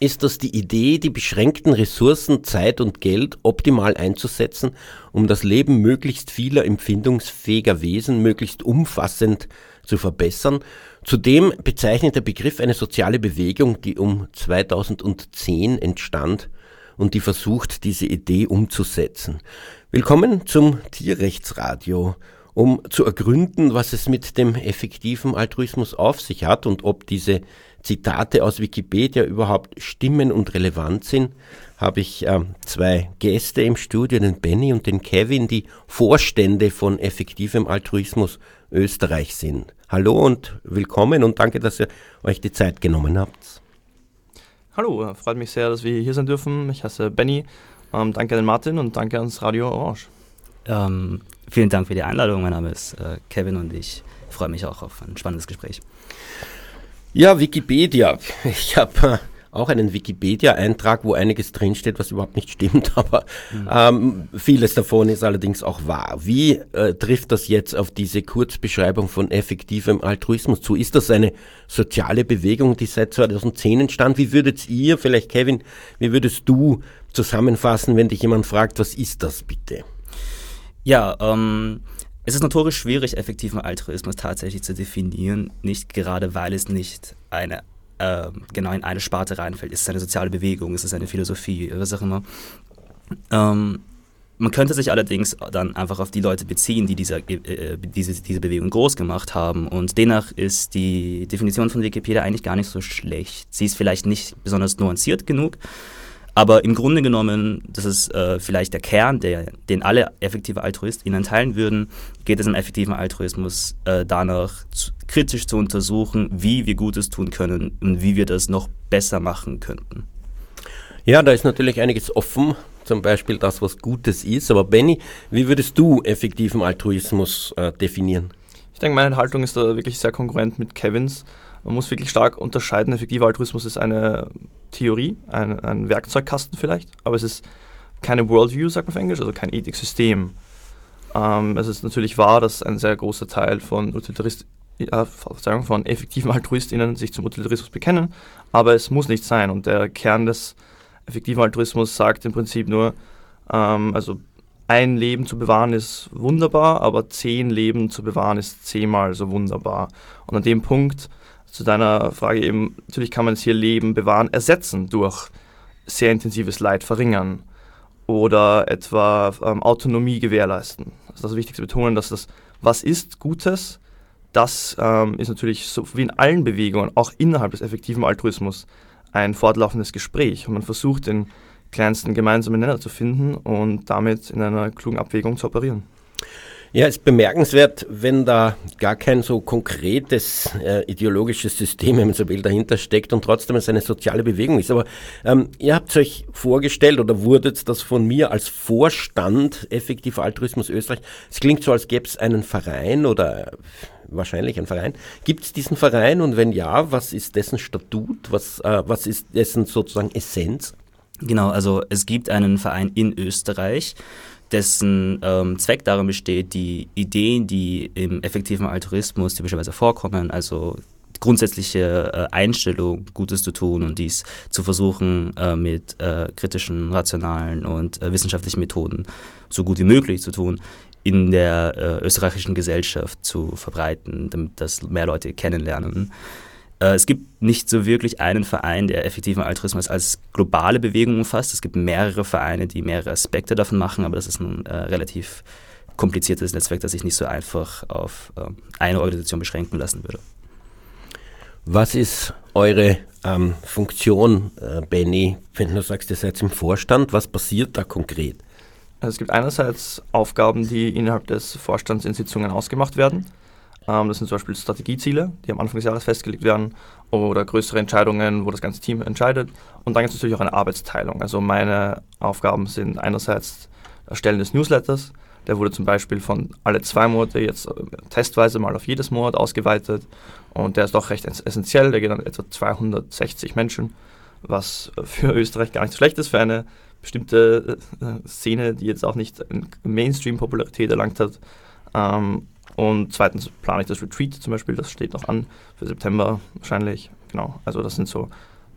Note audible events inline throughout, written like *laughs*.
ist das die Idee, die beschränkten Ressourcen, Zeit und Geld optimal einzusetzen, um das Leben möglichst vieler empfindungsfähiger Wesen möglichst umfassend zu verbessern. Zudem bezeichnet der Begriff eine soziale Bewegung, die um 2010 entstand und die versucht, diese Idee umzusetzen. Willkommen zum Tierrechtsradio um zu ergründen, was es mit dem effektiven Altruismus auf sich hat und ob diese Zitate aus Wikipedia überhaupt stimmen und relevant sind, habe ich äh, zwei Gäste im Studio, den Benny und den Kevin, die Vorstände von effektivem Altruismus Österreich sind. Hallo und willkommen und danke, dass ihr euch die Zeit genommen habt. Hallo, freut mich sehr, dass wir hier sein dürfen. Ich heiße Benny. Ähm, danke an den Martin und danke ans Radio Orange. Ähm, vielen Dank für die Einladung. Mein Name ist äh, Kevin und ich freue mich auch auf ein spannendes Gespräch. Ja, Wikipedia. *laughs* Ich habe äh, auch einen Wikipedia-Eintrag, wo einiges drinsteht, was überhaupt nicht stimmt, *laughs* aber mhm. ähm, vieles davon ist allerdings auch wahr. Wie äh, trifft das jetzt auf diese Kurzbeschreibung von effektivem Altruismus zu? Ist das eine soziale Bewegung, die seit 2010 entstand? Wie würdet ihr, vielleicht Kevin, wie würdest du zusammenfassen, wenn dich jemand fragt, was ist das bitte? Ja, ähm, es ist notorisch schwierig, effektiven Altruismus tatsächlich zu definieren, nicht gerade weil es nicht eine äh, genau in eine Sparte reinfällt. Es ist eine soziale Bewegung, es ist eine Philosophie, was auch immer. Ähm, man könnte sich allerdings dann einfach auf die Leute beziehen, die dieser, äh, äh, diese, diese Bewegung groß gemacht haben. Und demnach ist die Definition von Wikipedia eigentlich gar nicht so schlecht. Sie ist vielleicht nicht besonders nuanciert genug, aber im Grunde genommen, das ist äh, vielleicht der Kern, der, den alle effektive AltruistInnen teilen würden, geht es im effektiven Altruismus äh, danach, zu, kritisch zu untersuchen, wie wir Gutes tun können und wie wir das noch besser machen könnten. Ja, da ist natürlich einiges offen, zum Beispiel das, was Gutes ist. Aber Benny, wie würdest du effektiven Altruismus äh, definieren? Ich denke, meine Haltung ist da wirklich sehr konkurrent mit Kevins. Man muss wirklich stark unterscheiden. Effektiver Altruismus ist eine Theorie, ein, ein Werkzeugkasten vielleicht, aber es ist keine Worldview, sagt man auf Englisch, also kein Ethiksystem. Ähm, es ist natürlich wahr, dass ein sehr großer Teil von Utilitarist äh, von effektiven AltruistInnen sich zum Utilitarismus bekennen, aber es muss nicht sein. Und der Kern des effektiven Altruismus sagt im Prinzip nur, ähm, also ein Leben zu bewahren ist wunderbar, aber zehn Leben zu bewahren ist zehnmal so wunderbar. Und an dem Punkt zu deiner Frage eben, natürlich kann man es hier Leben bewahren, ersetzen durch sehr intensives Leid verringern oder etwa ähm, Autonomie gewährleisten. Das ist wichtig zu betonen, dass das, was ist Gutes, das ähm, ist natürlich so wie in allen Bewegungen, auch innerhalb des effektiven Altruismus, ein fortlaufendes Gespräch. Und man versucht, den kleinsten gemeinsamen Nenner zu finden und damit in einer klugen Abwägung zu operieren. Ja, es ist bemerkenswert, wenn da gar kein so konkretes äh, ideologisches System, wenn man so will, dahinter steckt und trotzdem es eine soziale Bewegung ist. Aber ähm, ihr habt euch vorgestellt oder wurdet das von mir als Vorstand effektiv Altruismus Österreich. Es klingt so, als gäbe es einen Verein oder wahrscheinlich ein Verein. Gibt es diesen Verein und wenn ja, was ist dessen Statut? Was, äh, was ist dessen sozusagen Essenz? Genau, also es gibt einen Verein in Österreich dessen ähm, Zweck darin besteht, die Ideen, die im effektiven Altruismus typischerweise vorkommen, also grundsätzliche äh, Einstellung, Gutes zu tun und dies zu versuchen, äh, mit äh, kritischen, rationalen und äh, wissenschaftlichen Methoden so gut wie möglich zu tun, in der äh, österreichischen Gesellschaft zu verbreiten, damit das mehr Leute kennenlernen. Äh, es gibt nicht so wirklich einen Verein, der effektiven Altruismus als globale Bewegung umfasst. Es gibt mehrere Vereine, die mehrere Aspekte davon machen, aber das ist ein äh, relativ kompliziertes Netzwerk, das sich nicht so einfach auf äh, eine Organisation beschränken lassen würde. Was ist eure ähm, Funktion, äh, Benny, wenn du sagst, ihr seid im Vorstand? Was passiert da konkret? Also es gibt einerseits Aufgaben, die innerhalb des Vorstands in Sitzungen ausgemacht werden. Ähm, das sind zum Beispiel Strategieziele, die am Anfang des Jahres festgelegt werden oder größere Entscheidungen, wo das ganze Team entscheidet. Und dann gibt es natürlich auch eine Arbeitsteilung. Also meine Aufgaben sind einerseits Erstellen des Newsletters, Der wurde zum Beispiel von alle zwei Monate jetzt äh, testweise mal auf jedes Monat ausgeweitet und der ist doch recht essentiell. Der geht an etwa 260 Menschen, was für Österreich gar nicht so schlecht ist für eine bestimmte äh, Szene, die jetzt auch nicht Mainstream-Popularität erlangt hat. Ähm, und zweitens plane ich das Retreat zum Beispiel, das steht noch an für September wahrscheinlich. Genau, also das sind so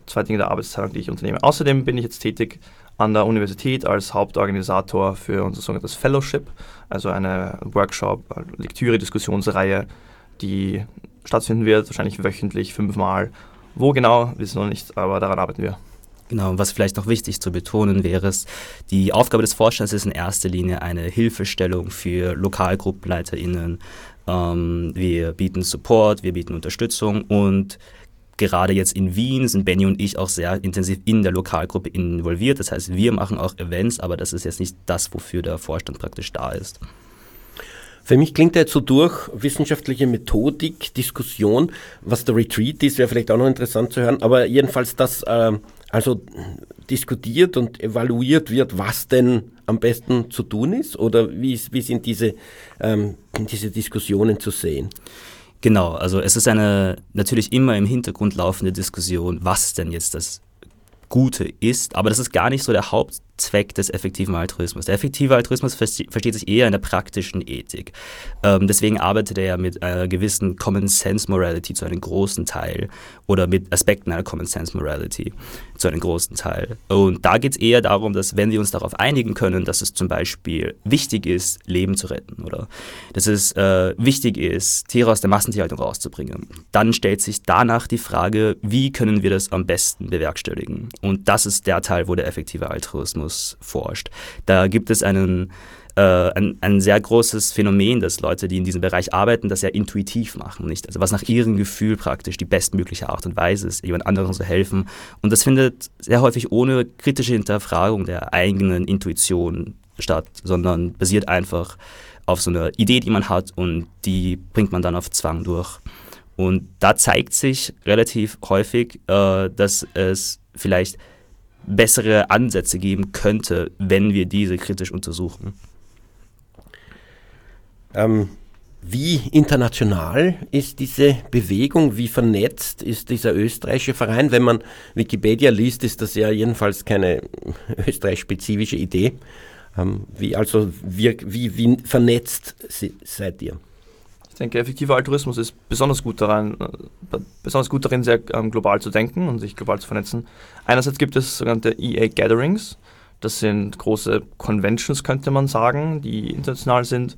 zwei Dinge der Arbeitsteilung, die ich unternehme. Außerdem bin ich jetzt tätig an der Universität als Hauptorganisator für unser sogenanntes Fellowship, also eine Workshop, Lektüre-Diskussionsreihe, die stattfinden wird, wahrscheinlich wöchentlich, fünfmal. Wo genau, wissen wir noch nicht, aber daran arbeiten wir. Genau, was vielleicht noch wichtig zu betonen wäre, ist, die Aufgabe des Vorstands ist in erster Linie eine Hilfestellung für LokalgruppenleiterInnen. Ähm, wir bieten Support, wir bieten Unterstützung und gerade jetzt in Wien sind Benny und ich auch sehr intensiv in der Lokalgruppe involviert. Das heißt, wir machen auch Events, aber das ist jetzt nicht das, wofür der Vorstand praktisch da ist. Für mich klingt er jetzt so durch, wissenschaftliche Methodik, Diskussion, was der Retreat ist, wäre vielleicht auch noch interessant zu hören, aber jedenfalls, dass äh, also diskutiert und evaluiert wird, was denn am besten zu tun ist oder wie, wie sind diese, ähm, diese Diskussionen zu sehen? Genau, also es ist eine natürlich immer im Hintergrund laufende Diskussion, was denn jetzt das Gute ist, aber das ist gar nicht so der Hauptzweck des effektiven Altruismus. Der effektive Altruismus versteht sich eher in der praktischen Ethik. Ähm, deswegen arbeitet er ja mit einer gewissen Common Sense Morality zu einem großen Teil oder mit Aspekten einer Common Sense Morality zu einem großen Teil. Und da geht es eher darum, dass wenn wir uns darauf einigen können, dass es zum Beispiel wichtig ist, Leben zu retten oder dass es äh, wichtig ist, Tiere aus der Massentierhaltung rauszubringen, dann stellt sich danach die Frage, wie können wir das am besten bewerkstelligen? Und das ist der Teil, wo der effektive Altruismus forscht. Da gibt es einen äh, ein, ein sehr großes Phänomen, dass Leute, die in diesem Bereich arbeiten, das ja intuitiv machen, nicht? Also was nach ihrem Gefühl praktisch die bestmögliche Art und Weise ist, jemand anderem zu helfen. Und das findet sehr häufig ohne kritische Hinterfragung der eigenen Intuition statt, sondern basiert einfach auf so einer Idee, die man hat und die bringt man dann auf Zwang durch. Und da zeigt sich relativ häufig, äh, dass es vielleicht bessere Ansätze geben könnte, wenn wir diese kritisch untersuchen. Ähm, wie international ist diese Bewegung? Wie vernetzt ist dieser österreichische Verein? Wenn man Wikipedia liest, ist das ja jedenfalls keine *laughs* österreichspezifische Idee. Ähm, wie, also wie, wie, wie vernetzt seid ihr? Ich denke, effektiver Altruismus ist besonders gut daran, äh, besonders gut darin, sehr ähm, global zu denken und sich global zu vernetzen. Einerseits gibt es sogenannte EA Gatherings. Das sind große Conventions, könnte man sagen, die international sind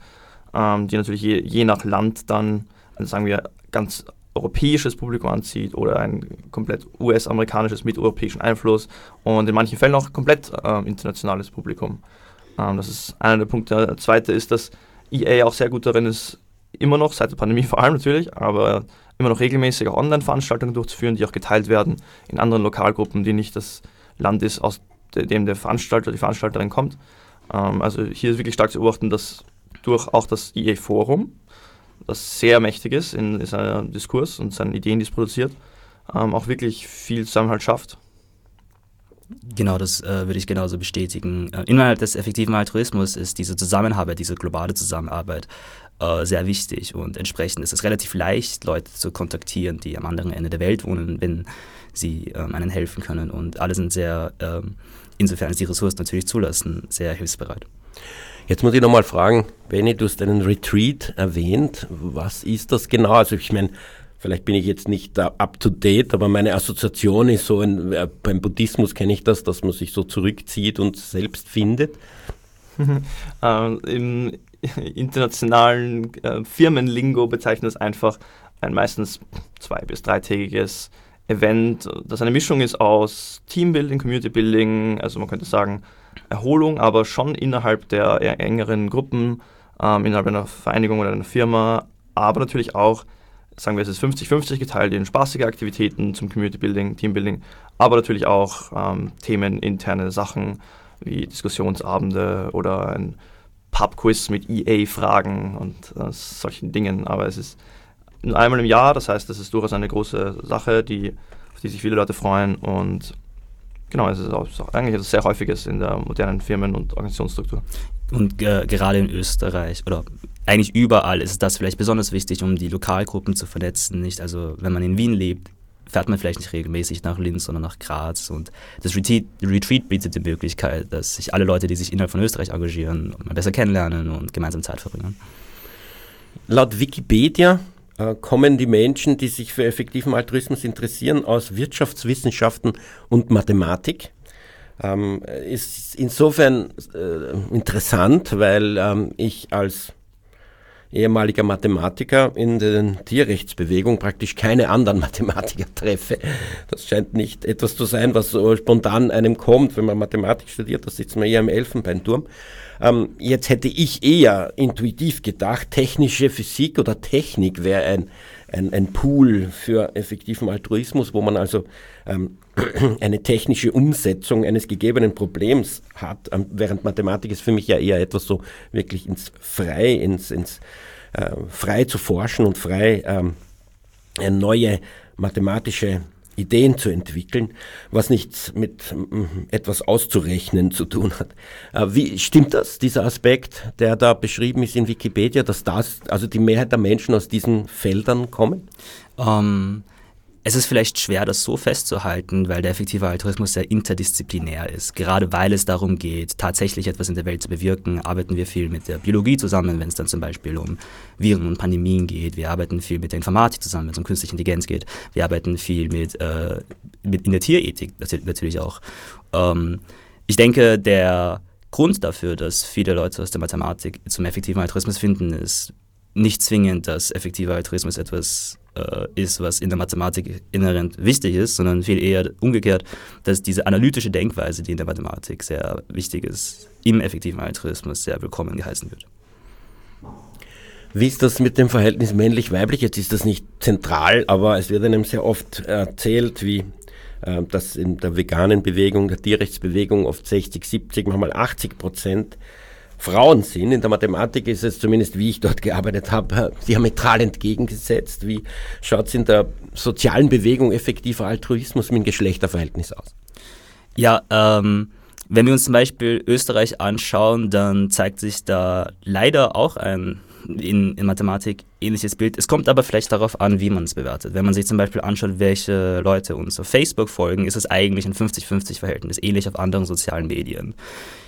ähm, die natürlich je, je, nach Land dann, also sagen wir, ganz europäisches Publikum anzieht oder ein komplett US-amerikanisches mit europäischem Einfluss und in manchen Fällen auch komplett äh, internationales Publikum. Ähm, das ist einer der Punkte. Der zweite ist, dass EA auch sehr gut darin ist, immer noch, seit der Pandemie vor allem natürlich, aber immer noch regelmäßig auch Online-Veranstaltungen durchzuführen, die auch geteilt werden in anderen Lokalgruppen, die nicht das Land ist, aus dem der Veranstalter, die Veranstalterin kommt. Ähm, also hier ist wirklich stark zu beobachten, dass durch auch das EA-Forum, das sehr mächtig ist in, in seinem Diskurs und seinen Ideen, die es produziert, ähm, auch wirklich viel Zusammenhalt schafft. Genau, das äh, würde ich genauso bestätigen. Äh, innerhalb des effektiven Altruismus ist diese Zusammenarbeit, diese globale Zusammenarbeit äh, sehr wichtig und entsprechend ist es relativ leicht, Leute zu kontaktieren, die am anderen Ende der Welt wohnen, wenn sie ähm, einen helfen können und alle sind sehr, ähm, insofern es die Ressourcen natürlich zulassen, sehr hilfsbereit. Jetzt muss ich nochmal fragen, Benny, du hast einen Retreat erwähnt. Was ist das genau? Also ich meine, vielleicht bin ich jetzt nicht up to date, aber meine Assoziation ist so, ein, äh, beim Buddhismus kenne ich das, dass man sich so zurückzieht und selbst findet. *laughs* ähm, Im *laughs* internationalen äh, Firmenlingo bezeichnet es einfach ein meistens zwei- bis dreitägiges Event, das eine Mischung ist aus Teambuilding, Community Building, also man könnte sagen Erholung, aber schon innerhalb der engeren Gruppen, ähm, innerhalb einer Vereinigung oder einer Firma, aber natürlich auch, sagen wir, es ist 50-50 geteilt in spaßige Aktivitäten zum Community Building, Teambuilding, aber natürlich auch ähm, Themen, interne Sachen wie Diskussionsabende oder ein Pub-Quiz mit EA-Fragen und äh, solchen Dingen. Aber es ist einmal im Jahr, das heißt, das ist durchaus eine große Sache, die, auf die sich viele Leute freuen und Genau, es ist auch, eigentlich etwas sehr häufiges in der modernen Firmen- und Organisationsstruktur. und äh, gerade in Österreich oder eigentlich überall ist das vielleicht besonders wichtig, um die Lokalgruppen zu vernetzen. Nicht? Also wenn man in Wien lebt, fährt man vielleicht nicht regelmäßig nach Linz, sondern nach Graz. Und das Retreat, Retreat bietet die Möglichkeit, dass sich alle Leute, die sich innerhalb von Österreich engagieren, mal besser kennenlernen und gemeinsam Zeit verbringen. Laut Wikipedia äh, kommen die Menschen, die sich für effektiven Altruismus interessieren, aus Wirtschaftswissenschaften und Mathematik. Ähm, ist insofern äh, interessant, weil ähm, ich als ehemaliger Mathematiker in der Tierrechtsbewegung praktisch keine anderen *laughs* Mathematiker treffe. Das scheint nicht etwas zu sein, was so spontan einem kommt, wenn man Mathematik studiert, da sitzt man eher im Elfenbeinturm. Ähm, jetzt hätte ich eher intuitiv gedacht, technische Physik oder Technik wäre ein, ein, ein Pool für effektiven Altruismus, wo man also ähm, eine technische Umsetzung eines gegebenen Problems hat, ähm, während Mathematik ist für mich ja eher etwas so wirklich ins Frei, ins, ins äh, frei zu forschen und frei ähm, neue mathematische Ideen zu entwickeln, was nichts mit etwas auszurechnen zu tun hat. Äh, wie stimmt das, dieser Aspekt, der da beschrieben ist in Wikipedia, dass das, also die Mehrheit der Menschen aus diesen Feldern kommen? Ähm, es ist vielleicht schwer, das so festzuhalten, weil der effektive Altruismus sehr interdisziplinär ist. Gerade weil es darum geht, tatsächlich etwas in der Welt zu bewirken, arbeiten wir viel mit der Biologie zusammen, wenn es dann zum Beispiel um Viren und Pandemien geht. Wir arbeiten viel mit der Informatik zusammen, wenn es um künstliche Intelligenz geht. Wir arbeiten viel mit, äh, mit in der Tierethik natürlich auch. Ähm, ich denke, der Grund dafür, dass viele Leute aus der Mathematik zum effektiven Altruismus finden, ist nicht zwingend, dass effektiver Altruismus etwas äh, ist, was in der Mathematik inhärent wichtig ist, sondern viel eher umgekehrt, dass diese analytische Denkweise, die in der Mathematik sehr wichtig ist, im effektiven Altruismus sehr willkommen geheißen wird. Wie ist das mit dem Verhältnis männlich-weiblich? Jetzt ist das nicht zentral, aber es wird einem sehr oft erzählt, wie äh, dass in der veganen Bewegung, der Tierrechtsbewegung oft 60, 70, manchmal 80 Prozent Frauen sind. In der Mathematik ist es zumindest, wie ich dort gearbeitet habe, diametral entgegengesetzt. Wie schaut es in der sozialen Bewegung effektiver Altruismus mit dem Geschlechterverhältnis aus? Ja, ähm, wenn wir uns zum Beispiel Österreich anschauen, dann zeigt sich da leider auch ein in, in Mathematik ähnliches Bild. Es kommt aber vielleicht darauf an, wie man es bewertet. Wenn man sich zum Beispiel anschaut, welche Leute uns auf Facebook folgen, ist es eigentlich ein 50-50-Verhältnis, ähnlich auf anderen sozialen Medien.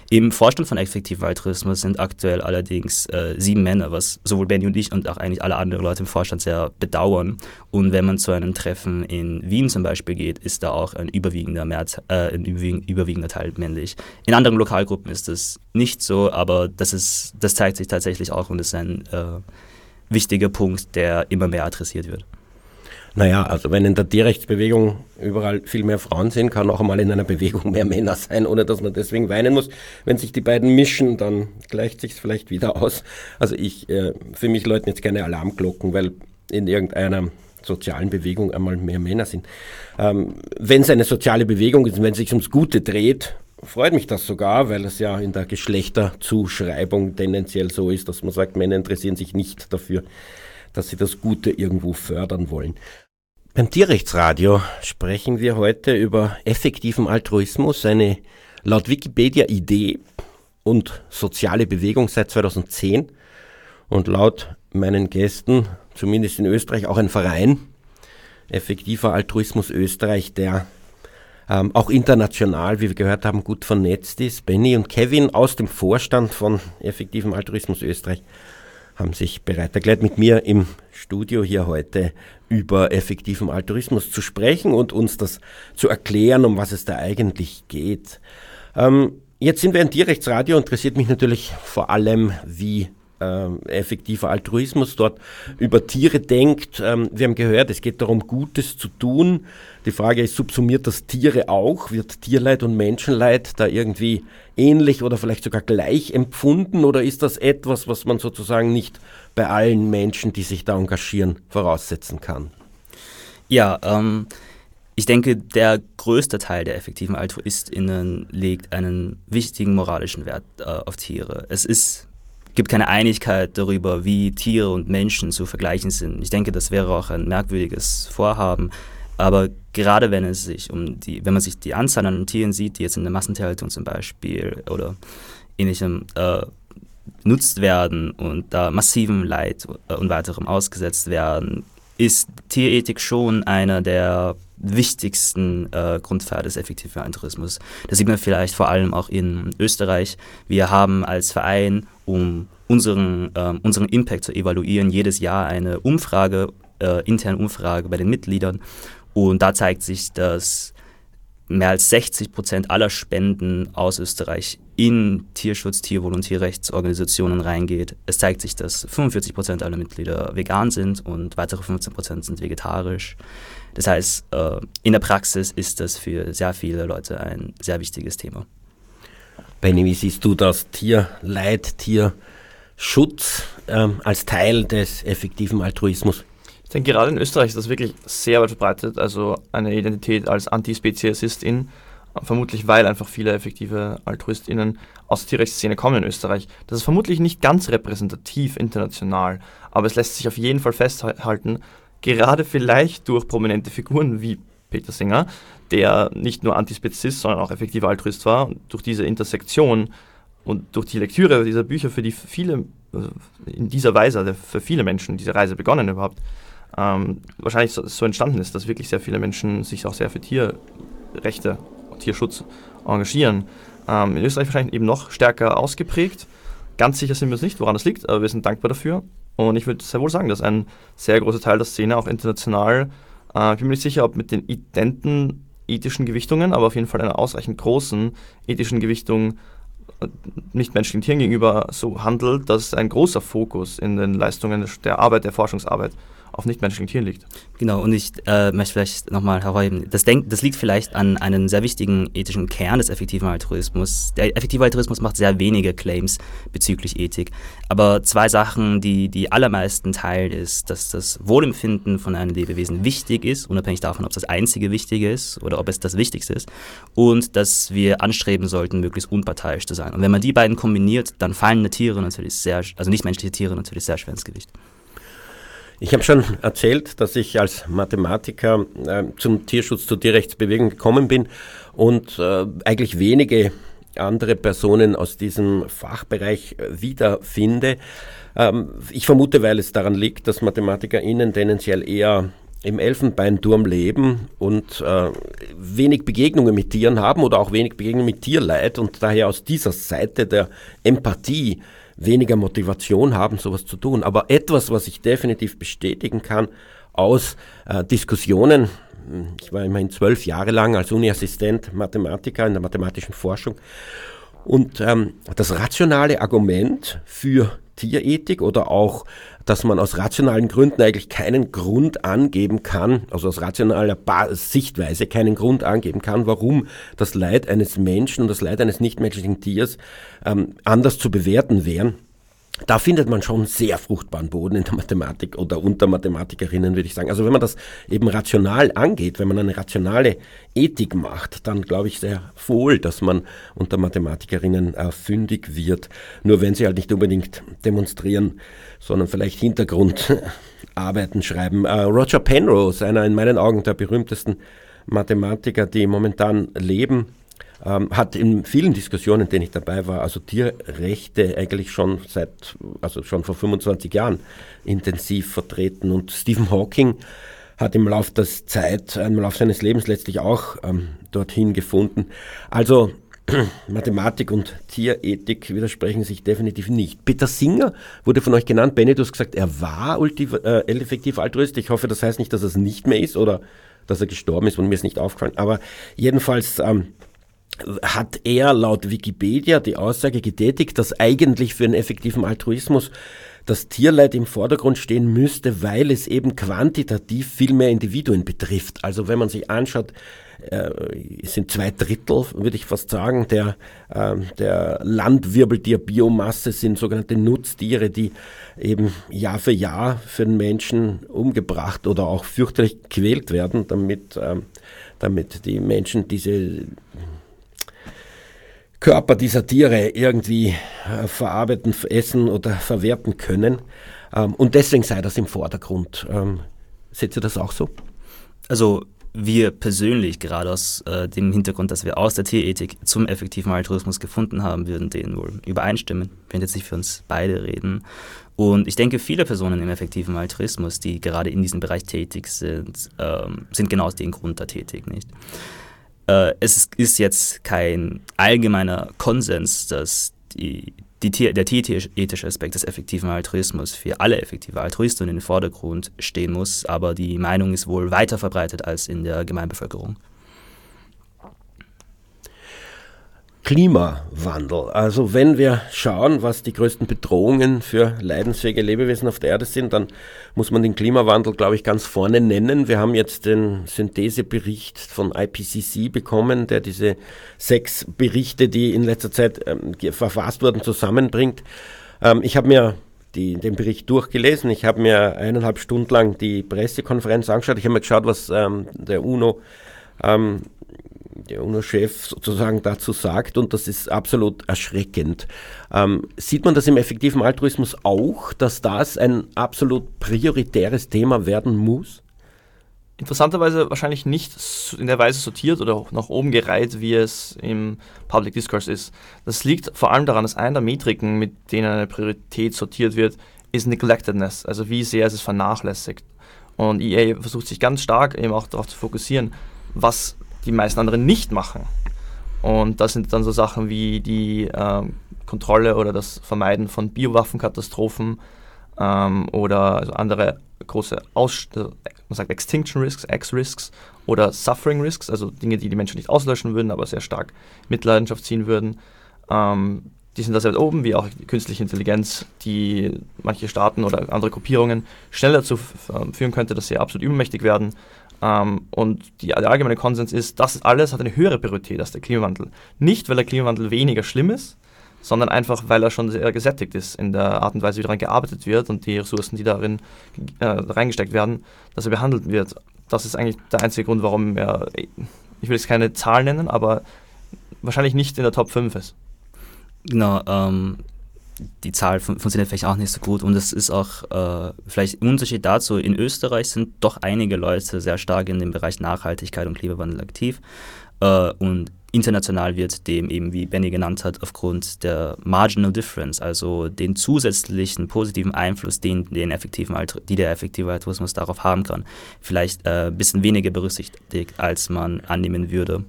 Im Vorstand von Effektiv Altruismus sind aktuell allerdings äh, sieben Männer, was sowohl Benny und ich und auch eigentlich alle anderen Leute im Vorstand sehr bedauern. Und wenn man zu einem Treffen in Wien zum Beispiel geht, ist da auch ein überwiegender, Mehrz äh, ein überwiegender Teil männlich. In anderen Lokalgruppen ist das nicht so, aber das, ist, das zeigt sich tatsächlich auch und ist ein äh, wichtiger Punkt, der immer mehr adressiert wird. Naja, also wenn in der Tierrechtsbewegung überall viel mehr Frauen sind, kann auch mal in einer Bewegung mehr Männer sein, ohne dass man deswegen weinen muss. Wenn sich die beiden mischen, dann gleicht sich vielleicht wieder aus. Also ich, äh, für mich läuten jetzt keine Alarmglocken, weil in irgendeiner sozialen Bewegung einmal mehr Männer sind. Ähm, wenn es eine soziale Bewegung ist wenn es sich ums Gute dreht, freut mich das sogar, weil es ja in der Geschlechterzuschreibung tendenziell so ist, dass man sagt, Männer interessieren sich nicht dafür, dass sie das Gute irgendwo fördern wollen. Beim Tierrechtsradio sprechen wir heute über effektiven Altruismus, eine laut Wikipedia Idee und soziale Bewegung seit 2010 und laut meinen Gästen, zumindest in Österreich, auch ein Verein, effektiver Altruismus Österreich, der ähm, auch international, wie wir gehört haben, gut vernetzt ist. Benny und Kevin aus dem Vorstand von effektivem Altruismus Österreich haben sich bereit erklärt, mit mir im Studio hier heute über effektiven Altruismus zu sprechen und uns das zu erklären, um was es da eigentlich geht. Ähm, jetzt sind wir ein Tierrechtsradio, interessiert mich natürlich vor allem, wie effektiver Altruismus dort über Tiere denkt. Ähm, wir haben gehört, es geht darum, Gutes zu tun. Die Frage ist, subsumiert das Tiere auch? Wird Tierleid und Menschenleid da irgendwie ähnlich oder vielleicht sogar gleich empfunden? Oder ist das etwas, was man sozusagen nicht bei allen Menschen, die sich da engagieren, voraussetzen kann? Ja, ähm, ich denke, der größte Teil der effektiven AltruistInnen legt einen wichtigen moralischen Wert äh, auf Tiere. Es ist gibt keine Einigkeit darüber, wie Tiere und Menschen zu vergleichen sind. Ich denke, das wäre auch ein merkwürdiges Vorhaben. Aber gerade wenn es sich um die, wenn man sich die Anzahl an Tieren sieht, die jetzt in der Massentierhaltung zum Beispiel oder ähnlichem äh, benutzt werden und da massivem Leid äh, und weiterem ausgesetzt werden, ist Tierethik schon einer der wichtigsten äh, Grundpfeiler des effektiven Altruismus. Das sieht man vielleicht vor allem auch in Österreich. Wir haben als Verein, um unseren, äh, unseren Impact zu evaluieren, jedes Jahr eine Umfrage, äh, interne Umfrage bei den Mitgliedern. Und da zeigt sich, dass mehr als 60 Prozent aller Spenden aus Österreich in Tierschutz, Tierwohl und Tierrechtsorganisationen reingeht. Es zeigt sich, dass 45 Prozent aller Mitglieder vegan sind und weitere 15 Prozent sind vegetarisch. Das heißt, äh, in der Praxis ist das für sehr viele Leute ein sehr wichtiges Thema. Benny, wie siehst du das Tierleid, Tierschutz ähm, als Teil des effektiven Altruismus? Ich denke, gerade in Österreich ist das wirklich sehr weit verbreitet, also eine Identität als Antispeziesistin, vermutlich weil einfach viele effektive AltruistInnen aus der Tierrechtsszene kommen in Österreich. Das ist vermutlich nicht ganz repräsentativ international, aber es lässt sich auf jeden Fall festhalten, gerade vielleicht durch prominente Figuren wie Peter Singer, der nicht nur Antispezist, sondern auch effektiver Altruist war, und durch diese Intersektion und durch die Lektüre dieser Bücher, für die viele, also in dieser Weise, für viele Menschen diese Reise begonnen überhaupt, ähm, wahrscheinlich so, so, entstanden ist, dass wirklich sehr viele Menschen sich auch sehr für Tierrechte und Tierschutz engagieren. Ähm, in Österreich wahrscheinlich eben noch stärker ausgeprägt. Ganz sicher sind wir uns nicht, woran das liegt, aber wir sind dankbar dafür. Und ich würde sehr wohl sagen, dass ein sehr großer Teil der Szene auch international, äh, ich bin mir nicht sicher, ob mit den identen ethischen Gewichtungen, aber auf jeden Fall einer ausreichend großen ethischen Gewichtung äh, nichtmenschlichen Tieren gegenüber so handelt, dass ein großer Fokus in den Leistungen der Arbeit, der Forschungsarbeit auf nichtmenschlichen Tieren liegt. Genau, und ich äh, möchte vielleicht nochmal hervorheben, das, denk, das liegt vielleicht an einem sehr wichtigen ethischen Kern des effektiven Altruismus. Der effektive Altruismus macht sehr wenige Claims bezüglich Ethik, aber zwei Sachen, die die allermeisten teilen, ist, dass das Wohlempfinden von einem Lebewesen wichtig ist, unabhängig davon, ob es das einzige Wichtige ist oder ob es das Wichtigste ist, und dass wir anstreben sollten, möglichst unparteiisch zu sein. Und wenn man die beiden kombiniert, dann fallen Tiere natürlich sehr, also nichtmenschliche Tiere natürlich sehr schwer ins Gewicht. Ich habe schon erzählt, dass ich als Mathematiker äh, zum Tierschutz, zur Tierrechtsbewegung gekommen bin und äh, eigentlich wenige andere Personen aus diesem Fachbereich äh, wiederfinde. Ähm, ich vermute, weil es daran liegt, dass MathematikerInnen tendenziell eher im Elfenbeinturm leben und äh, wenig Begegnungen mit Tieren haben oder auch wenig Begegnungen mit Tierleid und daher aus dieser Seite der Empathie weniger Motivation haben, sowas zu tun. Aber etwas, was ich definitiv bestätigen kann aus äh, Diskussionen, ich war immerhin zwölf Jahre lang als Uniassistent Mathematiker in der mathematischen Forschung. Und ähm, das rationale Argument für Tierethik oder auch, dass man aus rationalen Gründen eigentlich keinen Grund angeben kann, also aus rationaler Sichtweise keinen Grund angeben kann, warum das Leid eines Menschen und das Leid eines nichtmenschlichen Tiers ähm, anders zu bewerten wären da findet man schon sehr fruchtbaren Boden in der Mathematik oder unter Mathematikerinnen, würde ich sagen. Also wenn man das eben rational angeht, wenn man eine rationale Ethik macht, dann glaube ich sehr wohl, dass man unter Mathematikerinnen äh, fündig wird. Nur wenn sie halt nicht unbedingt demonstrieren, sondern vielleicht Hintergrundarbeiten schreiben. Äh, Roger Penrose, einer in meinen Augen der berühmtesten Mathematiker, die momentan leben, ähm, hat in vielen Diskussionen, in denen ich dabei war, also Tierrechte eigentlich schon seit, also schon vor 25 Jahren intensiv vertreten. Und Stephen Hawking hat im Laufe der Zeit, im Laufe seines Lebens letztlich auch ähm, dorthin gefunden. Also *clears throat* Mathematik und Tierethik widersprechen sich definitiv nicht. Peter Singer wurde von euch genannt. Benny, gesagt, er war äh, effektiv Altruist. Ich hoffe, das heißt nicht, dass er es nicht mehr ist oder dass er gestorben ist und mir ist nicht aufgefallen. Aber jedenfalls ähm, hat er laut Wikipedia die Aussage getätigt, dass eigentlich für einen effektiven Altruismus das Tierleid im Vordergrund stehen müsste, weil es eben quantitativ viel mehr Individuen betrifft. Also wenn man sich anschaut, äh, es sind zwei Drittel, würde ich fast sagen, der, äh, der Landwirbeltierbiomasse sind sogenannte Nutztiere, die eben Jahr für Jahr für den Menschen umgebracht oder auch fürchterlich gequält werden, damit, äh, damit die Menschen diese Körper dieser Tiere irgendwie äh, verarbeiten, essen oder verwerten können. Ähm, und deswegen sei das im Vordergrund. Ähm, seht ihr das auch so? Also wir persönlich, gerade aus äh, dem Hintergrund, dass wir aus der Tierethik zum effektiven Altruismus gefunden haben, würden den wohl übereinstimmen. Werde jetzt nicht für uns beide reden. Und ich denke, viele Personen im effektiven Altruismus, die gerade in diesem Bereich tätig sind, ähm, sind genau aus dem Grund da tätig, nicht? Äh, es ist jetzt kein allgemeiner Konsens, dass die, die, der tierethische Aspekt des effektiven Altruismus für alle effektive Altruisten in den Vordergrund stehen muss, aber die Meinung ist wohl weiter verbreitet als in der Gemeinbevölkerung. Klimawandel. Also wenn wir schauen, was die größten Bedrohungen für leidensfähige Lebewesen auf der Erde sind, dann muss man den Klimawandel, glaube ich, ganz vorne nennen. Wir haben jetzt den Synthesebericht von IPCC bekommen, der diese sechs Berichte, die in letzter Zeit ähm, verfasst wurden, zusammenbringt. Ähm, ich habe mir die, den Bericht durchgelesen. Ich habe mir eineinhalb Stunden lang die Pressekonferenz angeschaut. Ich habe mir geschaut, was ähm, der UNO ähm, UNO-Chef sozusagen dazu sagt und das ist absolut erschreckend. Ähm, sieht man das im effektiven Altruismus auch, dass das ein absolut prioritäres Thema werden muss? Interessanterweise wahrscheinlich nicht in der Weise sortiert oder nach oben gereiht, wie es im Public Discourse ist. Das liegt vor allem daran, dass eine der Metriken, mit denen eine Priorität sortiert wird, ist Neglectedness, also wie sehr es ist vernachlässigt. Und EA versucht sich ganz stark eben auch darauf zu fokussieren, was die meisten anderen nicht machen. Und das sind dann so Sachen wie die ähm, Kontrolle oder das Vermeiden von Biowaffenkatastrophen ähm, oder also andere große Aus man sagt Extinction Risks, X-Risks oder Suffering Risks, also Dinge, die die Menschen nicht auslöschen würden, aber sehr stark Mitleidenschaft ziehen würden. Ähm, die sind da sehr weit oben, wie auch die künstliche Intelligenz, die manche Staaten oder andere Gruppierungen schneller dazu ähm, führen könnte, dass sie absolut übermächtig werden. Ähm, und die, der allgemeine Konsens ist, das alles hat eine höhere Priorität als der Klimawandel. Nicht, weil der Klimawandel weniger schlimm ist, sondern einfach, weil er schon sehr gesättigt ist in der Art und Weise, wie daran gearbeitet wird und die Ressourcen, die darin äh, reingesteckt werden, dass er behandelt wird. Das ist eigentlich der einzige Grund, warum er, ich will jetzt keine Zahl nennen, aber wahrscheinlich nicht in der Top 5 ist. Genau, ähm, die Zahl funktioniert vielleicht auch nicht so gut und es ist auch äh, vielleicht ein Unterschied dazu. In Österreich sind doch einige Leute sehr stark in dem Bereich Nachhaltigkeit und Klimawandel aktiv äh, und international wird dem eben, wie Benny genannt hat, aufgrund der Marginal Difference, also den zusätzlichen positiven Einfluss, den, den effektiven die der effektive Altruismus darauf haben kann, vielleicht ein äh, bisschen weniger berücksichtigt, als man annehmen würde.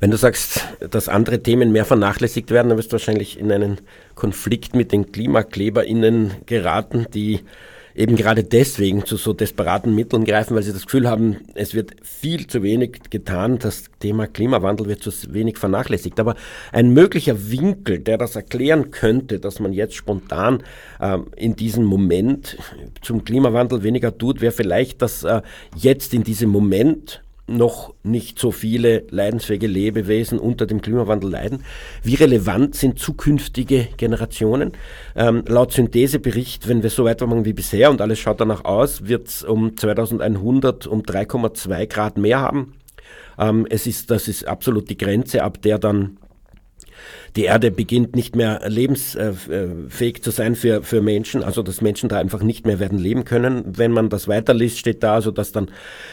Wenn du sagst, dass andere Themen mehr vernachlässigt werden, dann wirst du wahrscheinlich in einen Konflikt mit den KlimakleberInnen geraten, die eben gerade deswegen zu so desperaten Mitteln greifen, weil sie das Gefühl haben, es wird viel zu wenig getan, das Thema Klimawandel wird zu wenig vernachlässigt. Aber ein möglicher Winkel, der das erklären könnte, dass man jetzt spontan äh, in diesem Moment zum Klimawandel weniger tut, wäre vielleicht, dass äh, jetzt in diesem Moment noch nicht so viele leidensfähige Lebewesen unter dem Klimawandel leiden. Wie relevant sind zukünftige Generationen? Ähm, laut Synthesebericht, wenn wir so weitermachen wie bisher und alles schaut danach aus, wird es um 2100 um 3,2 Grad mehr haben. Ähm, es ist, das ist absolut die Grenze, ab der dann die Erde beginnt nicht mehr lebensfähig zu sein für, für Menschen, also dass Menschen da einfach nicht mehr werden leben können. Wenn man das weiterliest, steht da also, dass dann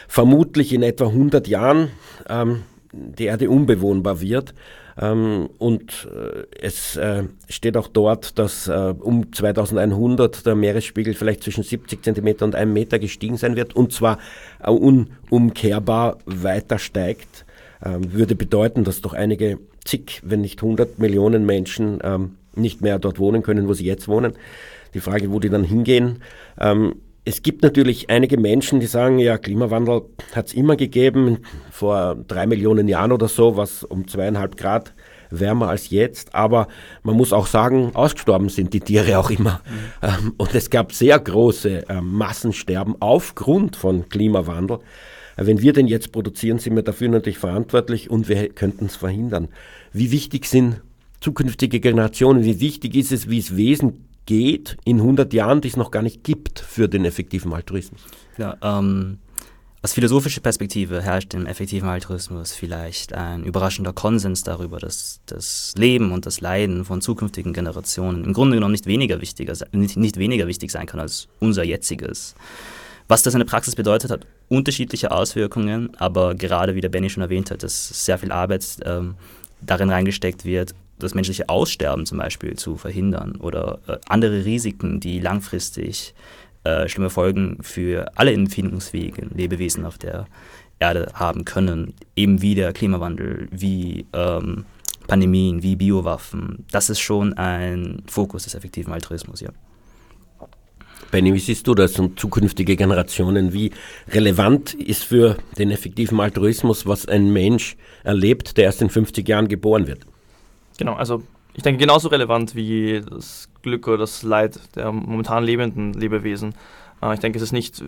vermutlich in etwa 100 Jahren ähm, die Erde unbewohnbar wird. Ähm, und äh, es äh, steht auch dort, dass äh, um 2100 der Meeresspiegel vielleicht zwischen 70 Zentimeter und einem Meter gestiegen sein wird und zwar äh, unumkehrbar weiter steigt. Ähm, würde bedeuten, dass doch einige zig, wenn nicht hundert Millionen Menschen ähm, nicht mehr dort wohnen können, wo sie jetzt wohnen. Die Frage, wo die dann hingehen. Ähm, es gibt natürlich einige Menschen, die sagen, ja, Klimawandel hat es immer gegeben, vor drei Millionen Jahren oder so, was um zweieinhalb Grad wärmer als jetzt. Aber man muss auch sagen, ausgestorben sind die Tiere auch immer. Mhm. Ähm, und es gab sehr große ähm, Massensterben aufgrund von Klimawandel. Wenn wir den jetzt produzieren, sind wir dafür natürlich verantwortlich und wir könnten es verhindern. Wie wichtig sind zukünftige Generationen? Wie wichtig ist es, wie es Wesen geht in 100 Jahren, die es noch gar nicht gibt für den effektiven Altruismus? Ja, ähm, aus philosophischer Perspektive herrscht im effektiven Altruismus vielleicht ein überraschender Konsens darüber, dass das Leben und das Leiden von zukünftigen Generationen im Grunde genommen nicht weniger, wichtiger, nicht, nicht weniger wichtig sein kann als unser jetziges Was das in der Praxis bedeutet, hat unterschiedliche Auswirkungen, aber gerade wie der Benny schon erwähnt hat, dass sehr viel Arbeit ähm, darin reingesteckt wird, das menschliche Aussterben zum Beispiel zu verhindern oder äh, andere Risiken, die langfristig äh, schlimme Folgen für alle empfindungsfähigen Lebewesen auf der Erde haben können, eben wie der Klimawandel, wie ähm, Pandemien, wie Biowaffen. Das ist schon ein Fokus des effektiven Altruismus, ja. Benny, wie siehst du das und zukünftige Generationen? Wie relevant ist für den effektiven Altruismus, was ein Mensch erlebt, der erst in 50 Jahren geboren wird? Genau, also ich denke genauso relevant wie das Glück oder das Leid der momentan lebenden Lebewesen. Äh, ich denke, es ist nicht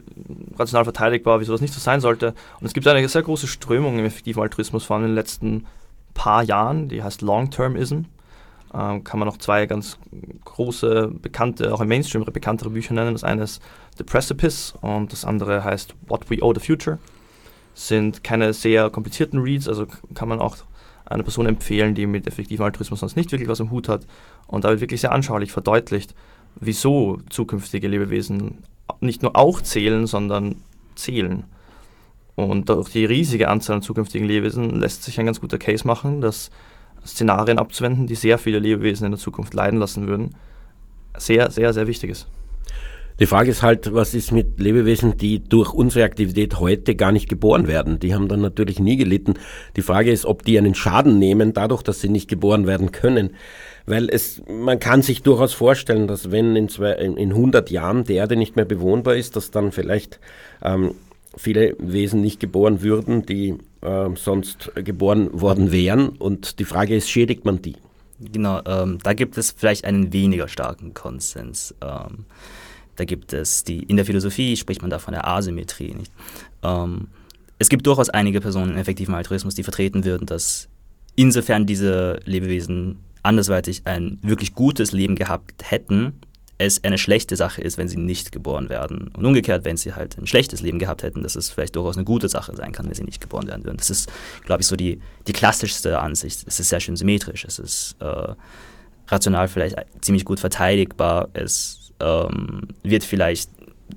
rational verteidigbar, wieso das nicht so sein sollte. Und es gibt eine sehr große Strömung im effektiven Altruismus, vor allem in den letzten paar Jahren, die heißt Long-Termism. Ähm, kann man noch zwei ganz große, bekannte, auch im Mainstream bekanntere Bücher nennen. Das eine ist The Precipice und das andere heißt What We Owe the Future. Sind keine sehr komplizierten Reads, also kann man auch einer Person empfehlen, die mit effektivem Altruismus sonst nicht wirklich was im Hut hat. Und da wird wirklich sehr anschaulich verdeutlicht, wieso zukünftige Lebewesen nicht nur auch zählen, sondern zählen. Und durch die riesige Anzahl an zukünftigen Lebewesen lässt sich ein ganz guter Case machen, dass Szenarien abzuwenden, die sehr viele Lebewesen in der Zukunft leiden lassen würden, sehr, sehr, sehr wichtig ist. Die Frage ist halt, was ist mit Lebewesen, die durch unsere Aktivität heute gar nicht geboren werden? Die haben dann natürlich nie gelitten. Die Frage ist, ob die einen Schaden nehmen, dadurch, dass sie nicht geboren werden können. Weil es, man kann sich durchaus vorstellen, dass wenn in, zwei, in 100 Jahren die Erde nicht mehr bewohnbar ist, dass dann vielleicht ähm, viele Wesen nicht geboren würden, die äh, sonst geboren worden wären. Und die Frage ist, schädigt man die? Genau, ähm, da gibt es vielleicht einen weniger starken Konsens. Ähm, da gibt es die, in der Philosophie spricht man da von der Asymmetrie. Nicht? Ähm, es gibt durchaus einige Personen im effektiven Altruismus, die vertreten würden, dass insofern diese Lebewesen andersweitig ein wirklich gutes Leben gehabt hätten, es eine schlechte Sache ist, wenn sie nicht geboren werden. Und umgekehrt, wenn sie halt ein schlechtes Leben gehabt hätten, dass es vielleicht durchaus eine gute Sache sein kann, wenn sie nicht geboren werden würden. Das ist, glaube ich, so die, die klassischste Ansicht. Es ist sehr schön symmetrisch, es ist äh, rational vielleicht ziemlich gut verteidigbar, es ähm, wird vielleicht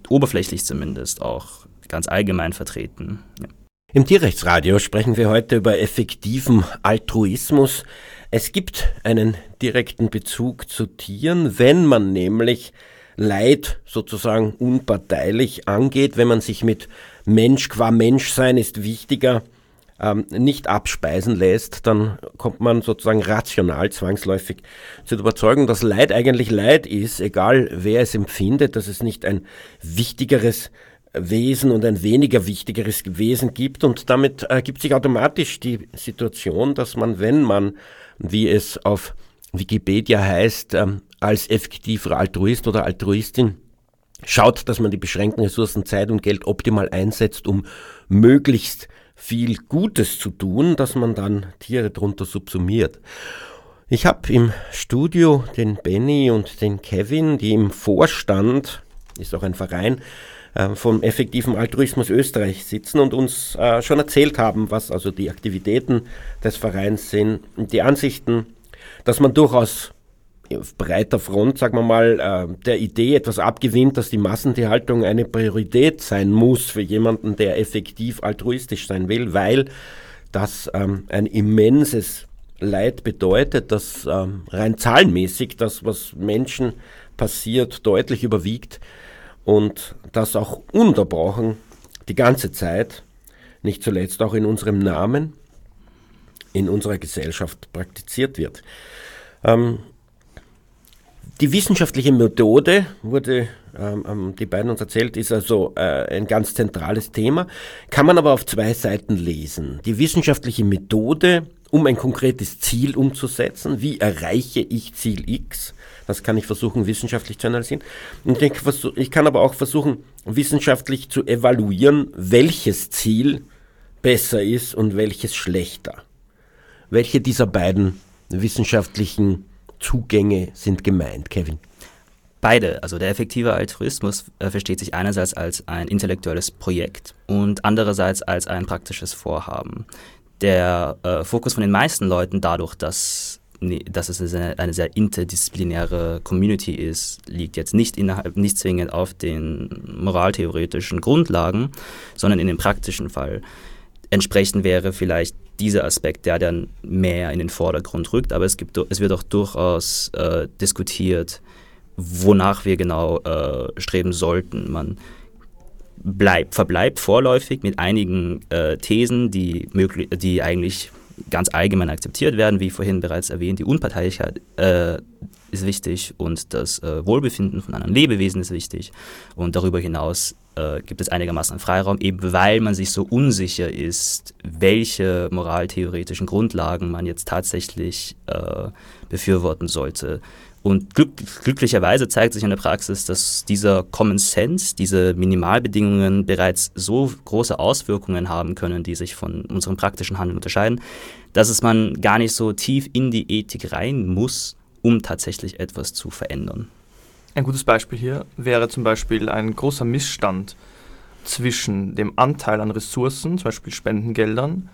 oberflächlich zumindest auch ganz allgemein vertreten. Ja. Im Tierrechtsradio sprechen wir heute über effektiven Altruismus. Es gibt einen direkten Bezug zu Tieren, wenn man nämlich Leid sozusagen unparteilich angeht, wenn man sich mit Mensch qua Menschsein ist wichtiger ähm, nicht abspeisen lässt, dann kommt man sozusagen rational zwangsläufig zur Überzeugung, dass Leid eigentlich Leid ist, egal wer es empfindet, dass es nicht ein wichtigeres Wesen und ein weniger wichtigeres Wesen gibt. Und damit ergibt sich automatisch die Situation, dass man, wenn man wie es auf Wikipedia heißt, ähm, als effektiver Altruist oder Altruistin schaut, dass man die beschränkten Ressourcen Zeit und Geld optimal einsetzt, um möglichst viel Gutes zu tun, dass man dann Tiere drunter subsumiert. Ich habe im Studio den Benny und den Kevin, die im Vorstand, ist auch ein Verein, äh, vom effektiven Altruismus Österreich sitzen und uns äh, schon erzählt haben, was also die Aktivitäten des Vereins sind, die Ansichten, dass man durchaus auf breiter Front, sagen wir mal, äh, der Idee etwas abgewinnt, dass die Massentierhaltung eine Priorität sein muss für jemanden, der effektiv altruistisch sein will, weil das ähm, ein immenses Leid bedeutet, dass ähm, rein zahlenmäßig das, was Menschen passiert, deutlich überwiegt. Und das auch unterbrochen die ganze Zeit, nicht zuletzt auch in unserem Namen, in unserer Gesellschaft praktiziert wird. Ähm, die wissenschaftliche Methode, wurde ähm, ähm, die beiden uns erzählt, ist also äh, ein ganz zentrales Thema, kann man aber auf zwei Seiten lesen. Die wissenschaftliche Methode, um ein konkretes Ziel umzusetzen, wie erreiche ich Ziel X, das kann ich versuchen, wissenschaftlich zu analysieren. Und ich, ich kann aber auch versuchen, wissenschaftlich zu evaluieren, welches Ziel besser ist und welches schlechter. Welche dieser beiden wissenschaftlichen Zugänge sind gemeint, Kevin? Beide, also der effektive Altruismus äh, versteht sich einerseits als ein intellektuelles Projekt und andererseits als ein praktisches Vorhaben. Der äh, Fokus von den meisten Leuten dadurch, dass dass es eine, eine, sehr interdisziplinäre Community ist, liegt jetzt nicht innerhalb, nicht zwingend auf den moraltheoretischen Grundlagen, sondern in dem praktischen Fall. Entsprechend wäre vielleicht dieser Aspekt, der dann mehr in den Vordergrund rückt, aber es, gibt, es wird auch durchaus äh, diskutiert, wonach wir genau äh, streben sollten. Man bleibt, verbleibt vorläufig mit einigen äh, Thesen, die, möglich, die eigentlich ganz allgemein akzeptiert werden, wie vorhin bereits erwähnt, die Unparteilichkeit äh, ist wichtig und das äh, Wohlbefinden von anderen Lebewesen ist wichtig. Und darüber hinaus äh, gibt es einigermaßen Freiraum, eben weil man sich so unsicher ist, welche moraltheoretischen Grundlagen man jetzt tatsächlich äh, befürworten sollte. Und glück glücklicherweise zeigt sich in der Praxis, dass dieser Common Sense, diese Minimalbedingungen bereits so große Auswirkungen haben können, die sich von unserem praktischen Handeln unterscheiden, dass es man gar nicht so tief in die Ethik rein muss, um tatsächlich etwas zu verändern. Ein gutes Beispiel hier wäre zum Beispiel ein großer Missstand zwischen dem Anteil an Ressourcen, zum Beispiel Spendengeldern,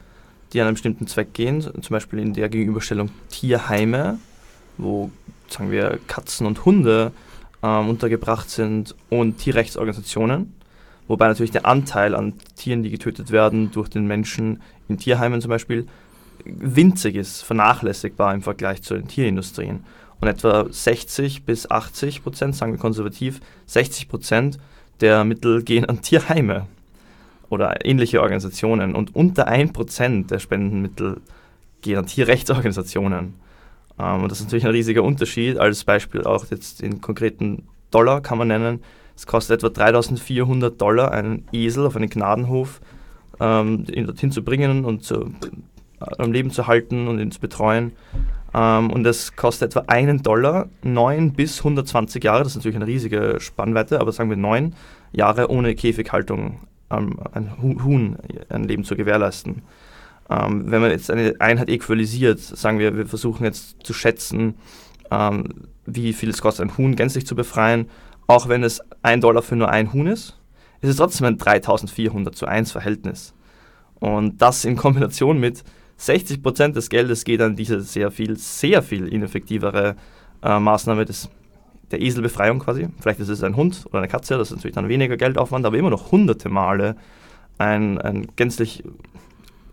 die an einen bestimmten Zweck gehen, zum Beispiel in der Gegenüberstellung Tierheime, wo sagen wir Katzen und Hunde ähm, untergebracht sind und Tierrechtsorganisationen, wobei natürlich der Anteil an Tieren, die getötet werden durch den Menschen in Tierheimen zum Beispiel, winzig ist, vernachlässigbar im Vergleich zu den Tierindustrien. Und etwa 60 bis 80 Prozent, sagen wir konservativ, 60 Prozent der Mittel gehen an Tierheime oder ähnliche Organisationen und unter 1 Prozent der Spendenmittel gehen an Tierrechtsorganisationen. Ähm, und das ist natürlich ein riesiger Unterschied. Als Beispiel auch jetzt in konkreten Dollar kann man nennen, es kostet etwa 3400 Dollar, einen Esel auf einen Gnadenhof ähm, dorthin zu bringen und zu, äh, am Leben zu halten und ihn zu betreuen. Ähm, und das kostet etwa einen Dollar, 9 bis 120 Jahre, das ist natürlich eine riesige Spannweite, aber sagen wir 9 Jahre ohne Käfighaltung ähm, ein Huhn ein Leben zu gewährleisten. Ähm, wenn man jetzt eine Einheit äqualisiert, sagen wir, wir versuchen jetzt zu schätzen, ähm, wie viel es kostet, ein Huhn gänzlich zu befreien, auch wenn es ein Dollar für nur ein Huhn ist, ist es trotzdem ein 3400 zu 1 Verhältnis. Und das in Kombination mit 60 Prozent des Geldes geht an diese sehr viel, sehr viel ineffektivere äh, Maßnahme des, der Eselbefreiung quasi. Vielleicht ist es ein Hund oder eine Katze, das ist natürlich dann weniger Geldaufwand, aber immer noch hunderte Male ein, ein gänzlich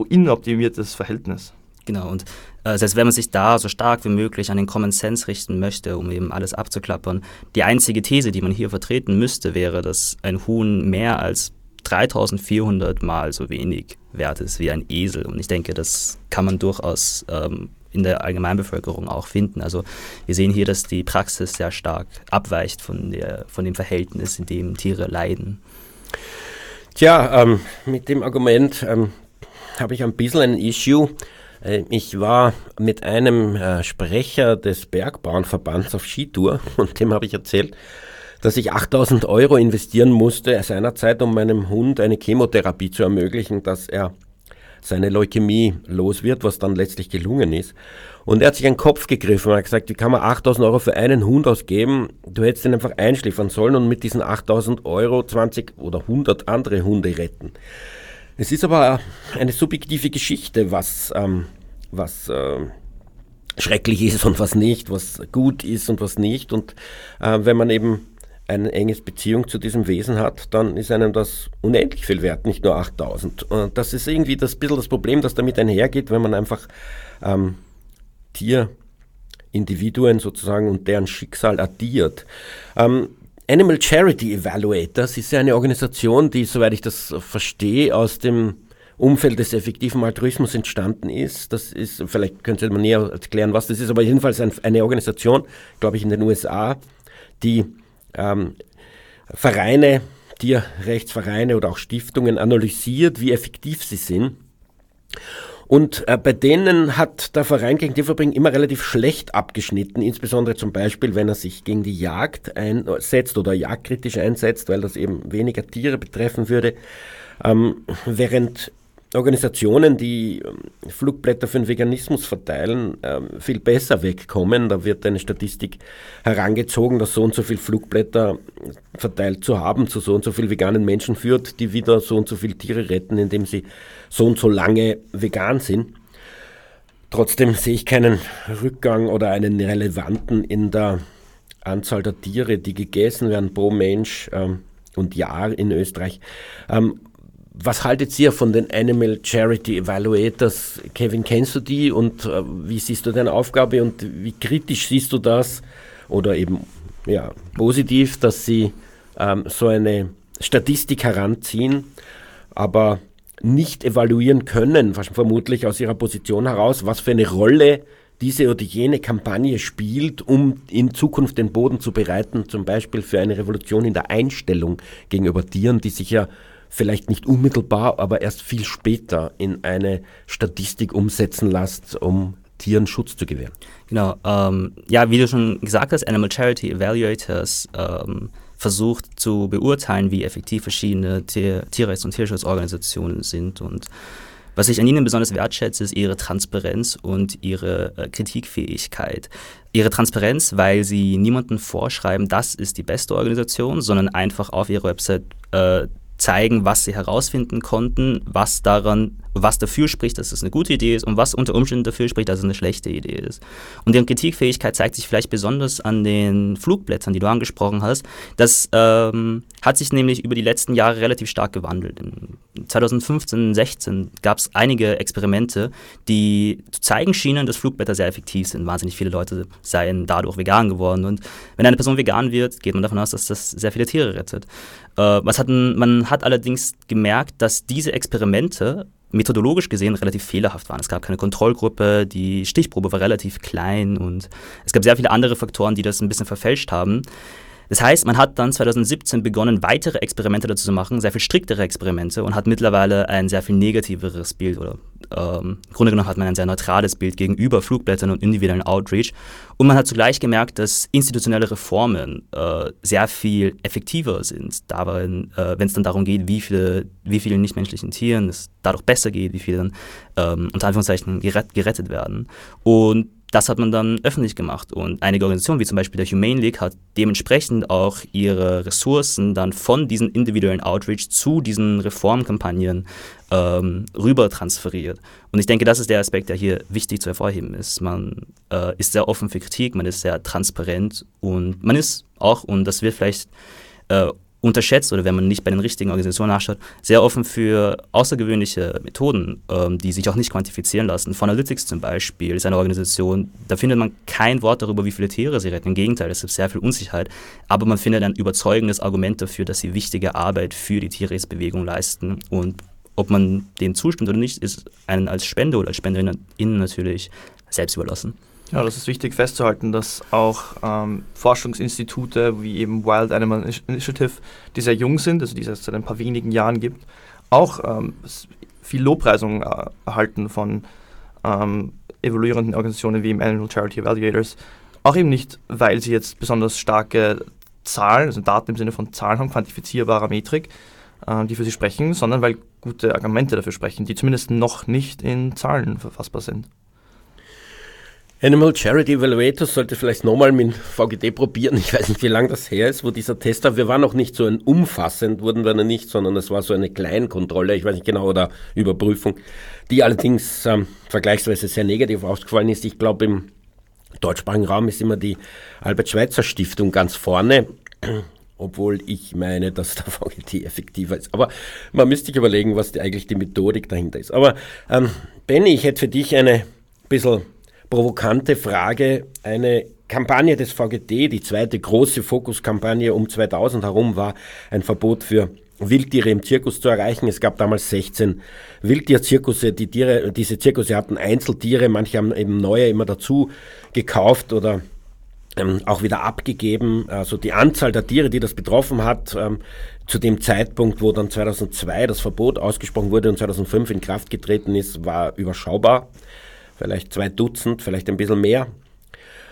inoptimiertes Verhältnis. Genau, und äh, selbst wenn man sich da so stark wie möglich an den Common Sense richten möchte, um eben alles abzuklappern, die einzige These, die man hier vertreten müsste, wäre, dass ein Huhn mehr als 3400 Mal so wenig wert ist wie ein Esel. Und ich denke, das kann man durchaus ähm, in der Allgemeinbevölkerung auch finden. Also wir sehen hier, dass die Praxis sehr stark abweicht von, der, von dem Verhältnis, in dem Tiere leiden. Tja, ähm, mit dem Argument ähm, habe ich ein bisschen ein Issue. Äh, ich war mit einem äh, Sprecher des Bergbauernverbands auf Skitour *laughs* und dem habe ich erzählt, dass ich 8000 Euro investieren musste seinerzeit, um meinem Hund eine Chemotherapie zu ermöglichen, dass er seine Leukämie los wird, was dann letztlich gelungen ist. Und er hat sich einen Kopf gegriffen und hat gesagt, wie kann man 8000 Euro für einen Hund ausgeben? Du hättest ihn einfach einschläfern sollen und mit diesen 8000 Euro 20 oder 100 andere Hunde retten. Es ist aber eine subjektive Geschichte, was, ähm, was äh, schrecklich ist und was nicht, was gut ist und was nicht. Und äh, wenn man eben eine enge Beziehung zu diesem Wesen hat, dann ist einem das unendlich viel wert, nicht nur 8000. Und das ist irgendwie das bisschen das Problem, das damit einhergeht, wenn man einfach ähm, Tierindividuen sozusagen und deren Schicksal addiert. Ähm, Animal Charity Evaluators ist ja eine Organisation, die, soweit ich das verstehe, aus dem Umfeld des effektiven Altruismus entstanden ist. Das ist, vielleicht könnte man näher erklären, was das ist, aber jedenfalls ein, eine Organisation, glaube ich, in den USA, die ähm, Vereine, Tierrechtsvereine oder auch Stiftungen analysiert, wie effektiv sie sind und äh, bei denen hat der Verein gegen Tierverbringen immer relativ schlecht abgeschnitten, insbesondere zum Beispiel, wenn er sich gegen die Jagd einsetzt oder jagdkritisch einsetzt, weil das eben weniger Tiere betreffen würde. Ähm, während Organisationen, die ähm, Flugblätter für den Veganismus verteilen, ähm, viel besser wegkommen. Da wird eine Statistik herangezogen, dass so und so viel Flugblätter verteilt zu haben, zu so und so viel veganen Menschen führt, die wieder so und so viele Tiere retten, indem sie so und so lange vegan sind. Trotzdem sehe ich keinen Rückgang oder einen relevanten in der Anzahl der Tiere, die gegessen werden pro Mensch ähm, und Jahr in Österreich. Ähm, was haltet ihr von den Animal Charity Evaluators? Kevin, kennst du die und äh, wie siehst du deine Aufgabe und wie kritisch siehst du das oder eben ja, positiv, dass sie ähm, so eine Statistik heranziehen, aber nicht evaluieren können, vermutlich aus ihrer Position heraus, was für eine Rolle diese oder jene Kampagne spielt, um in Zukunft den Boden zu bereiten, zum Beispiel für eine Revolution in der Einstellung gegenüber Tieren, die sich ja vielleicht nicht unmittelbar, aber erst viel später in eine Statistik umsetzen lässt, um Tieren Schutz zu gewähren. Genau, ähm, ja, wie du schon gesagt hast, Animal Charity Evaluators ähm, versucht zu beurteilen, wie effektiv verschiedene Tier Tierrechts- und Tierschutzorganisationen sind. Und was ich an ihnen besonders wertschätze, ist ihre Transparenz und ihre äh, Kritikfähigkeit. Ihre Transparenz, weil sie niemanden vorschreiben, das ist die beste Organisation, sondern einfach auf ihrer Website äh, zeigen, was sie herausfinden konnten, was daran, was dafür spricht, dass es eine gute Idee ist und was unter Umständen dafür spricht, dass es eine schlechte Idee ist. Und deren Kritikfähigkeit zeigt sich vielleicht besonders an den Flugblättern, die du angesprochen hast. Das ähm, hat sich nämlich über die letzten Jahre relativ stark gewandelt. In 2015, 16 gab es einige Experimente, die zu zeigen schienen, dass Flugblätter sehr effektiv sind. Wahnsinnig viele Leute seien dadurch vegan geworden. Und wenn eine Person vegan wird, geht man davon aus, dass das sehr viele Tiere rettet. Äh, hatten, man hat allerdings gemerkt, dass diese Experimente methodologisch gesehen relativ fehlerhaft waren. Es gab keine Kontrollgruppe, die Stichprobe war relativ klein und es gab sehr viele andere Faktoren, die das ein bisschen verfälscht haben. Das heißt, man hat dann 2017 begonnen, weitere Experimente dazu zu machen, sehr viel striktere Experimente und hat mittlerweile ein sehr viel negativeres Bild oder ähm, im Grunde genommen hat man ein sehr neutrales Bild gegenüber Flugblättern und individuellen Outreach. Und man hat zugleich gemerkt, dass institutionelle Reformen äh, sehr viel effektiver sind, äh, wenn es dann darum geht, wie viele, wie vielen nichtmenschlichen Tieren es dadurch besser geht, wie viele dann ähm, unter Anführungszeichen gerett, gerettet werden. Und das hat man dann öffentlich gemacht und einige Organisationen, wie zum Beispiel der Humane League, hat dementsprechend auch ihre Ressourcen dann von diesen individuellen Outreach zu diesen Reformkampagnen ähm, rüber transferiert. Und ich denke, das ist der Aspekt, der hier wichtig zu hervorheben ist. Man äh, ist sehr offen für Kritik, man ist sehr transparent und man ist auch, und das wird vielleicht äh, unterschätzt oder wenn man nicht bei den richtigen Organisationen nachschaut, sehr offen für außergewöhnliche Methoden, ähm, die sich auch nicht quantifizieren lassen. Fonalytics zum Beispiel ist eine Organisation, da findet man kein Wort darüber, wie viele Tiere sie retten. Im Gegenteil, es gibt sehr viel Unsicherheit. Aber man findet ein überzeugendes Argument dafür, dass sie wichtige Arbeit für die Tierrechtsbewegung leisten. Und ob man denen zustimmt oder nicht, ist einen als Spender oder als Spenderin natürlich selbst überlassen. Ja, das ist wichtig festzuhalten, dass auch ähm, Forschungsinstitute wie eben Wild Animal Initiative, die sehr jung sind, also die es seit ein paar wenigen Jahren gibt, auch ähm, viel Lobpreisung äh, erhalten von ähm, evaluierenden Organisationen wie im Animal Charity Evaluators. Auch eben nicht, weil sie jetzt besonders starke Zahlen, also Daten im Sinne von Zahlen haben, quantifizierbarer Metrik, äh, die für sie sprechen, sondern weil gute Argumente dafür sprechen, die zumindest noch nicht in Zahlen verfassbar sind. Animal Charity Evaluators sollte vielleicht nochmal mit VGD probieren. Ich weiß nicht, wie lange das her ist, wo dieser Tester, wir waren noch nicht so ein umfassend, wurden wir noch nicht, sondern es war so eine Kleinkontrolle, ich weiß nicht genau, oder Überprüfung, die allerdings ähm, vergleichsweise sehr negativ ausgefallen ist. Ich glaube, im deutschsprachigen Raum ist immer die Albert-Schweitzer-Stiftung ganz vorne *clears throat* obwohl ich meine, dass der VGT effektiver ist. Aber man müsste sich überlegen, was die, eigentlich die Methodik dahinter ist. Aber ähm, Benny, ich hätte für dich eine bisschen provokante Frage. Eine Kampagne des VGT, die zweite große Fokuskampagne um 2000 herum, war ein Verbot für Wildtiere im Zirkus zu erreichen. Es gab damals 16 Wildtierzirkusse. Die Tiere, diese Zirkusse hatten Einzeltiere, manche haben eben neue immer dazu gekauft oder ähm, auch wieder abgegeben. Also die Anzahl der Tiere, die das betroffen hat, ähm, zu dem Zeitpunkt, wo dann 2002 das Verbot ausgesprochen wurde und 2005 in Kraft getreten ist, war überschaubar vielleicht zwei Dutzend, vielleicht ein bisschen mehr.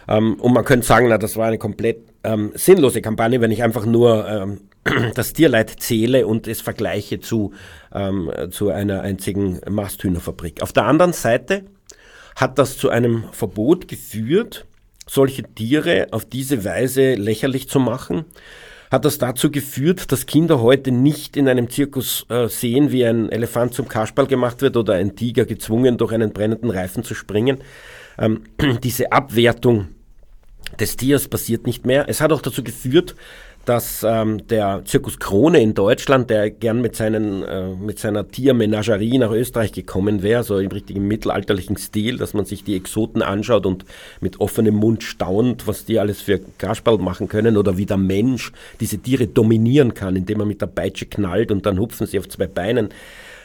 Ähm, und man könnte sagen, na, das war eine komplett ähm, sinnlose Kampagne, wenn ich einfach nur ähm, *clears throat* das Tierleid zähle und es vergleiche zu, ähm, zu einer einzigen Masthühnerfabrik. Auf der anderen Seite hat das zu einem Verbot geführt, solche Tiere auf diese Weise lächerlich zu machen, hat das dazu geführt, dass Kinder heute nicht in einem Zirkus äh, sehen, wie ein Elefant zum Kasperl gemacht wird oder ein Tiger gezwungen, durch einen brennenden Reifen zu springen. Ähm, *clears throat* diese Abwertung des Tiers passiert nicht mehr. Es hat auch dazu geführt, dass ähm, der Zirkus Krone in Deutschland, der gern mit, seinen, äh, mit seiner Tiermenagerie nach Österreich gekommen wäre, so im richtigen mittelalterlichen Stil, dass man sich die Exoten anschaut und mit offenem Mund staunt, was die alles für Kasperl machen können oder wie der Mensch diese Tiere dominieren kann, indem er mit der Peitsche knallt und dann hupfen sie auf zwei Beinen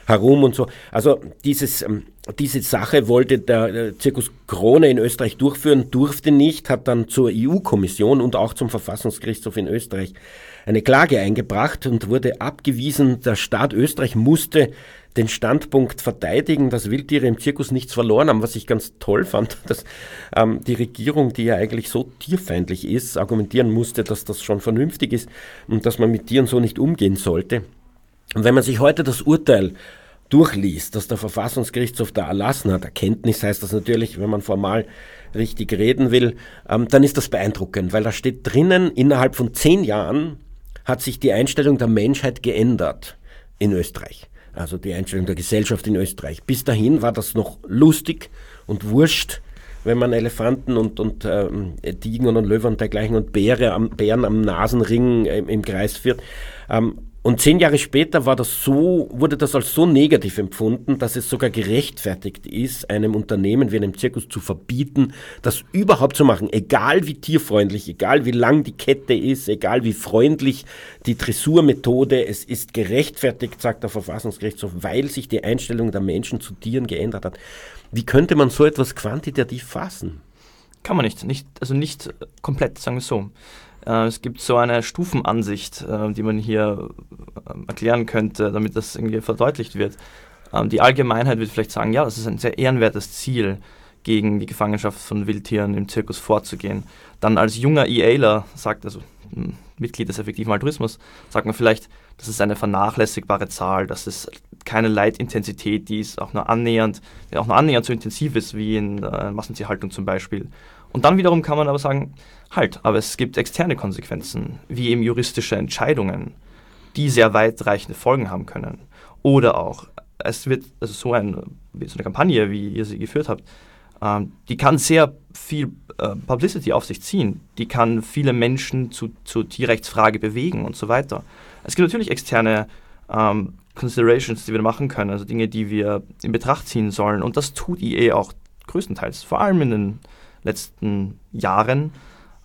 herum und so. Also dieses, ähm, diese Sache wollte der Zirkus Krone in Österreich durchführen, durfte nicht, hat dann zur EU-Kommission und auch zum Verfassungsgerichtshof in Österreich eine Klage eingebracht und wurde abgewiesen. Der Staat Österreich musste den Standpunkt verteidigen, dass Wildtiere im Zirkus nichts verloren haben, was ich ganz toll fand, *laughs* dass ähm, die Regierung, die ja eigentlich so tierfeindlich ist, argumentieren musste, dass das schon vernünftig ist und dass man mit Tieren so nicht umgehen sollte. Und wenn man sich heute das Urteil durchliest, dass der Verfassungsgerichtshof da erlassen hat, Erkenntnis heißt das natürlich, wenn man formal richtig reden will, ähm, dann ist das beeindruckend, weil da steht drinnen, innerhalb von zehn Jahren hat sich die Einstellung der Menschheit geändert in Österreich. Also die Einstellung der Gesellschaft in Österreich. Bis dahin war das noch lustig und wurscht, wenn man Elefanten und, und ähm, Tigen und Löwen und dergleichen und Bäre am, Bären am Nasenring im, im Kreis führt. Ähm, und zehn Jahre später war das so, wurde das als so negativ empfunden, dass es sogar gerechtfertigt ist, einem Unternehmen wie einem Zirkus zu verbieten, das überhaupt zu machen, egal wie tierfreundlich, egal wie lang die Kette ist, egal wie freundlich die Dressurmethode, es ist gerechtfertigt, sagt der Verfassungsgerichtshof, weil sich die Einstellung der Menschen zu Tieren geändert hat. Wie könnte man so etwas quantitativ fassen? Kann man nicht, nicht also nicht komplett, sagen wir so. Äh, es gibt so eine Stufenansicht, äh, die man hier äh, erklären könnte, damit das irgendwie verdeutlicht wird. Ähm, die Allgemeinheit wird vielleicht sagen, ja, das ist ein sehr ehrenwertes Ziel, gegen die Gefangenschaft von Wildtieren im Zirkus vorzugehen. Dann als junger EAler sagt, also hm, Mitglied des effektiven Altruismus, sagt man vielleicht, das ist eine vernachlässigbare Zahl, das ist keine Leitintensität, die ist auch nur annähernd, auch nur annähernd so intensiv ist wie in äh, Massentierhaltung zum Beispiel. Und dann wiederum kann man aber sagen, halt, aber es gibt externe Konsequenzen, wie eben juristische Entscheidungen, die sehr weitreichende Folgen haben können. Oder auch, es wird, also so, ein, so eine Kampagne, wie ihr sie geführt habt, ähm, die kann sehr viel äh, Publicity auf sich ziehen. Die kann viele Menschen zu, zur Tierrechtsfrage bewegen und so weiter. Es gibt natürlich externe ähm, Considerations, die wir machen können, also Dinge, die wir in Betracht ziehen sollen. Und das tut EA auch größtenteils, vor allem in den letzten Jahren.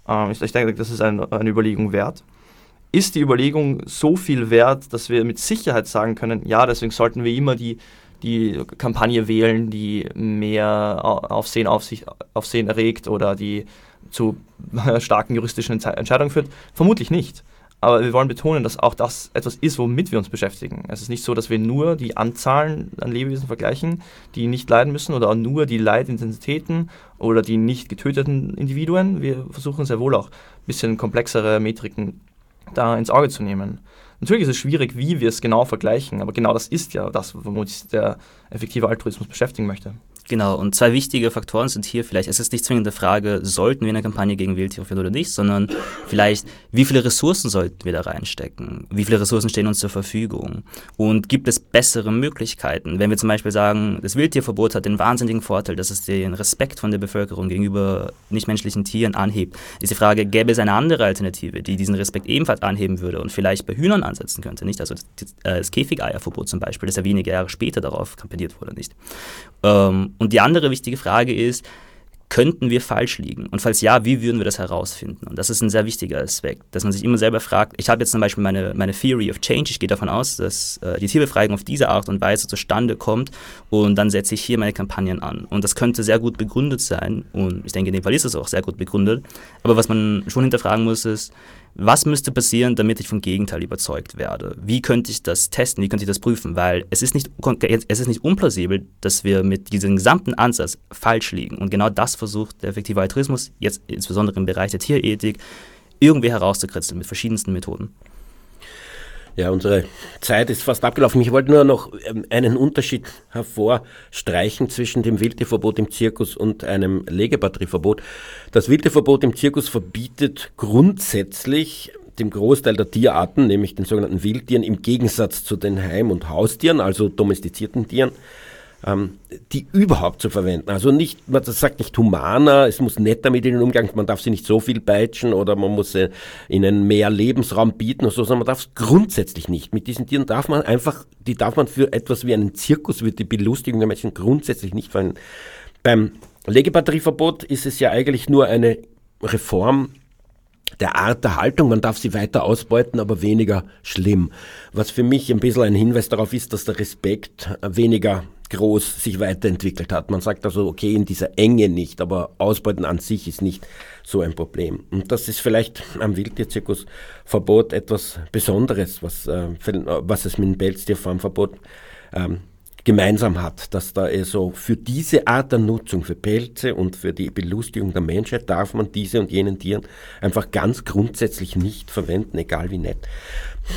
Ähm, ich, ich, denke, das ist ein, eine Überlegung wert. Ist die Überlegung so viel wert, dass wir mit Sicherheit sagen können, ja, deswegen sollten wir immer die, die Kampagne wählen, die mehr Aufsehen, auf sich, Aufsehen erregt oder die zu *laughs* starken juristischen Entscheidungen führt? Vermutlich nicht. Aber wir wollen betonen, dass auch das etwas ist, womit wir uns beschäftigen. Es ist nicht so, dass wir nur die Anzahlen an Lebewesen vergleichen, die nicht leiden müssen, oder nur die Leidintensitäten oder die nicht getöteten Individuen. Wir versuchen sehr wohl auch ein bisschen komplexere Metriken da ins Auge zu nehmen. Natürlich ist es schwierig, wie wir es genau vergleichen, aber genau das ist ja das, womit sich der effektive Altruismus beschäftigen möchte. Genau, und zwei wichtige Faktoren sind hier vielleicht, es ist nicht zwingend die Frage, sollten wir eine Kampagne gegen Wildtiere führen oder nicht, sondern vielleicht, wie viele Ressourcen sollten wir da reinstecken? Wie viele Ressourcen stehen uns zur Verfügung? Und gibt es bessere Möglichkeiten? Wenn wir zum Beispiel sagen, das Wildtierverbot hat den wahnsinnigen Vorteil, dass es den Respekt von der Bevölkerung gegenüber nichtmenschlichen Tieren anhebt, ist die Frage, gäbe es eine andere Alternative, die diesen Respekt ebenfalls anheben würde und vielleicht bei Hühnern ansetzen könnte, nicht? Also das, das Käfigeierverbot zum Beispiel, das ja wenige Jahre später darauf kampagniert wurde, nicht? Ähm, und die andere wichtige Frage ist, könnten wir falsch liegen? Und falls ja, wie würden wir das herausfinden? Und das ist ein sehr wichtiger Aspekt, dass man sich immer selber fragt, ich habe jetzt zum Beispiel meine, meine Theory of Change, ich gehe davon aus, dass äh, die Tierbefreiung auf diese Art und Weise zustande kommt und dann setze ich hier meine Kampagnen an. Und das könnte sehr gut begründet sein und ich denke, in dem Fall ist es auch sehr gut begründet. Aber was man schon hinterfragen muss, ist, was müsste passieren, damit ich vom Gegenteil überzeugt werde? Wie könnte ich das testen? Wie könnte ich das prüfen? Weil es ist nicht, es ist nicht unplausibel, dass wir mit diesem gesamten Ansatz falsch liegen. Und genau das versucht der effektive Altruismus, jetzt insbesondere im Bereich der Tierethik, irgendwie herauszukritzeln mit verschiedensten Methoden. Ja, unsere Zeit ist fast abgelaufen. Ich wollte nur noch ähm, einen Unterschied hervorstreichen zwischen dem Wildtierverbot im Zirkus und einem Legebatterieverbot. Das Wildtierverbot im Zirkus verbietet grundsätzlich dem Großteil der Tierarten, nämlich den sogenannten Wildtieren, im Gegensatz zu den Heim- und Haustieren, also domestizierten Tieren, ähm, die überhaupt zu verwenden. Also nicht, man sagt nicht humaner, es muss netter mit ihnen umgehen, man darf sie nicht so viel peitschen oder man muss äh, ihnen mehr Lebensraum bieten oder so, sondern man darf es grundsätzlich nicht. Mit diesen Tieren darf man einfach, die darf man für etwas wie einen Zirkus, wie die Belustigung der Menschen grundsätzlich nicht verwenden. Beim Legebatterieverbot ist es ja eigentlich nur eine Reform der Art der Haltung, man darf sie weiter ausbeuten, aber weniger schlimm. Was für mich ein bisschen ein Hinweis darauf ist, dass der Respekt weniger groß sich weiterentwickelt hat. Man sagt also, okay, in dieser Enge nicht, aber Ausbeuten an sich ist nicht so ein Problem. Und das ist vielleicht am Wildtierzirkusverbot etwas Besonderes, was, äh, was es mit dem Pelztierfarmverbot ähm, gemeinsam hat, dass da also für diese Art der Nutzung, für Pelze und für die Belustigung der Menschheit darf man diese und jenen Tieren einfach ganz grundsätzlich nicht verwenden, egal wie nett.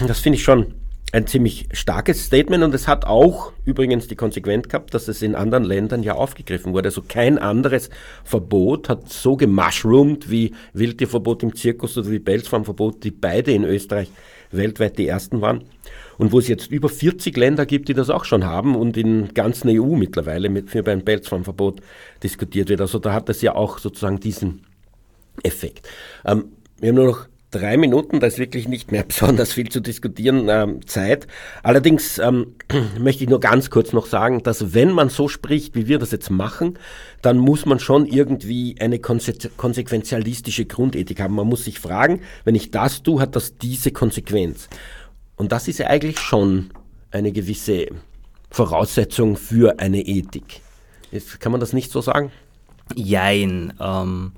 Das finde ich schon ein ziemlich starkes Statement und es hat auch übrigens die Konsequenz gehabt, dass es in anderen Ländern ja aufgegriffen wurde. Also kein anderes Verbot hat so gemushroomed wie Wildtierverbot im Zirkus oder wie Pelzfarmverbot, die beide in Österreich weltweit die ersten waren und wo es jetzt über 40 Länder gibt, die das auch schon haben und in ganzen EU mittlerweile mit, für beim Pelzfarmverbot diskutiert wird. Also da hat es ja auch sozusagen diesen Effekt. Ähm, wir haben nur noch drei Minuten, da ist wirklich nicht mehr *laughs* besonders viel zu diskutieren, ähm, Zeit. Allerdings ähm, *clears throat* möchte ich nur ganz kurz noch sagen, dass wenn man so spricht, wie wir das jetzt machen, dann muss man schon irgendwie eine konse konsequenzialistische Grundethik haben. Man muss sich fragen, wenn ich das tue, hat das diese Konsequenz. Und das ist ja eigentlich schon eine gewisse Voraussetzung für eine Ethik. Jetzt, kann man das nicht so sagen? Jein. Ähm,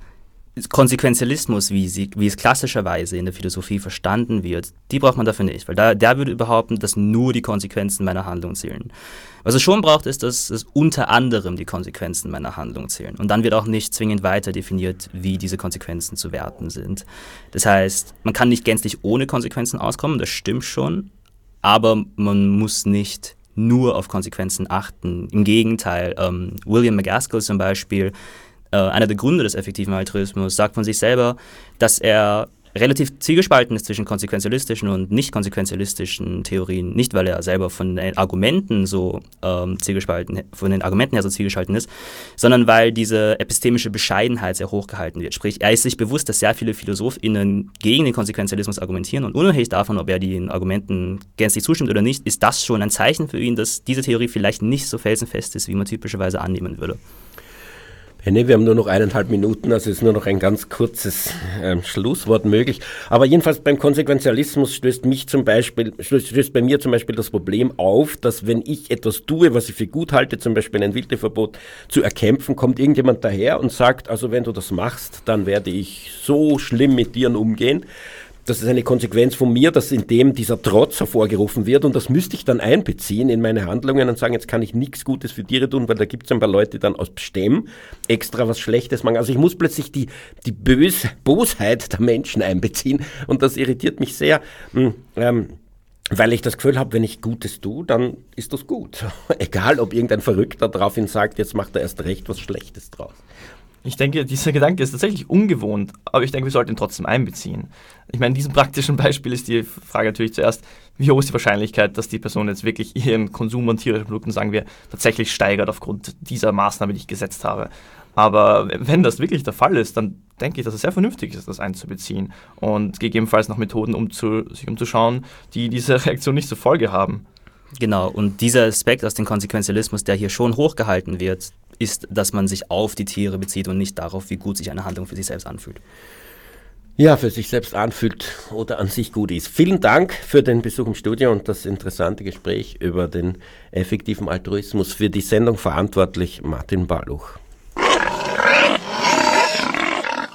Konsequenzialismus, wie, sie, wie es klassischerweise in der Philosophie verstanden wird, die braucht man dafür nicht, weil da, der würde behaupten, dass nur die Konsequenzen meiner Handlung zählen. Was es schon braucht, ist, dass es unter anderem die Konsequenzen meiner Handlung zählen. Und dann wird auch nicht zwingend weiter definiert, wie diese Konsequenzen zu werten sind. Das heißt, man kann nicht gänzlich ohne Konsequenzen auskommen, das stimmt schon, aber man muss nicht nur auf Konsequenzen achten. Im Gegenteil, ähm, William McGaskill zum Beispiel, äh, einer der Gründe des effektiven Altruismus, sagt von sich selber, dass er relativ zielgespalten ist zwischen konsequenzialistischen und nicht konsequenzialistischen Theorien. Nicht, weil er selber von den Argumenten so ähm, zielgespalten, von den Argumenten her so zielgespalten ist, sondern weil diese epistemische Bescheidenheit sehr hoch gehalten wird. Sprich, er ist sich bewusst, dass sehr viele PhilosophInnen gegen den Konsequenzialismus argumentieren und unabhängig davon, ob er den Argumenten gänzlich zustimmt oder nicht, ist das schon ein Zeichen für ihn, dass diese Theorie vielleicht nicht so felsenfest ist, wie man typischerweise annehmen würde. Henny, wir haben nur noch eineinhalb Minuten, also ist nur noch ein ganz kurzes äh, Schlusswort möglich. Aber jedenfalls beim Konsequenzialismus stößt mich zum Beispiel, stößt, bei mir zum Beispiel das Problem auf, dass wenn ich etwas tue, was ich für gut halte, zum Beispiel ein Wildeverbot zu erkämpfen, kommt irgendjemand daher und sagt, also wenn du das machst, dann werde ich so schlimm mit dir umgehen das ist eine Konsequenz von mir, dass in dem dieser Trotz hervorgerufen wird und das müsste ich dann einbeziehen in meine Handlungen und sagen, jetzt kann ich nichts Gutes für Tiere tun, weil da gibt es ein paar Leute, die dann aus Stemm extra was Schlechtes machen. Also ich muss plötzlich die, die Bös Bosheit der Menschen einbeziehen und das irritiert mich sehr. Hm, ähm, weil ich das Gefühl habe, wenn ich Gutes tue, dann ist das gut. *laughs* Egal, ob irgendein Verrückter daraufhin sagt, jetzt macht er erst recht was Schlechtes draus. Ich denke, dieser Gedanke ist tatsächlich ungewohnt, aber ich denke, wir sollten ihn trotzdem einbeziehen. Ich meine, in diesem praktischen Beispiel ist die Frage natürlich zuerst, wie hoch ist die Wahrscheinlichkeit, dass die Person jetzt wirklich ihren Konsum an tierischen Produkten, sagen wir, tatsächlich steigert aufgrund dieser Maßnahme, die ich gesetzt habe. Aber wenn das wirklich der Fall ist, dann denke ich, dass es sehr vernünftig ist, das einzubeziehen und gegebenenfalls nach Methoden um zu, sich umzuschauen, die diese Reaktion nicht zur Folge haben. Genau, und dieser Aspekt aus dem Konsequenzialismus, der hier schon hochgehalten wird, ist, dass man sich auf die Tiere bezieht und nicht darauf, wie gut sich eine Handlung für sich selbst anfühlt. Ja, für sich selbst anfühlt oder an sich gut ist. Vielen Dank für den Besuch im Studio und das interessante Gespräch über den effektiven Altruismus. Für die Sendung verantwortlich Martin Balluch.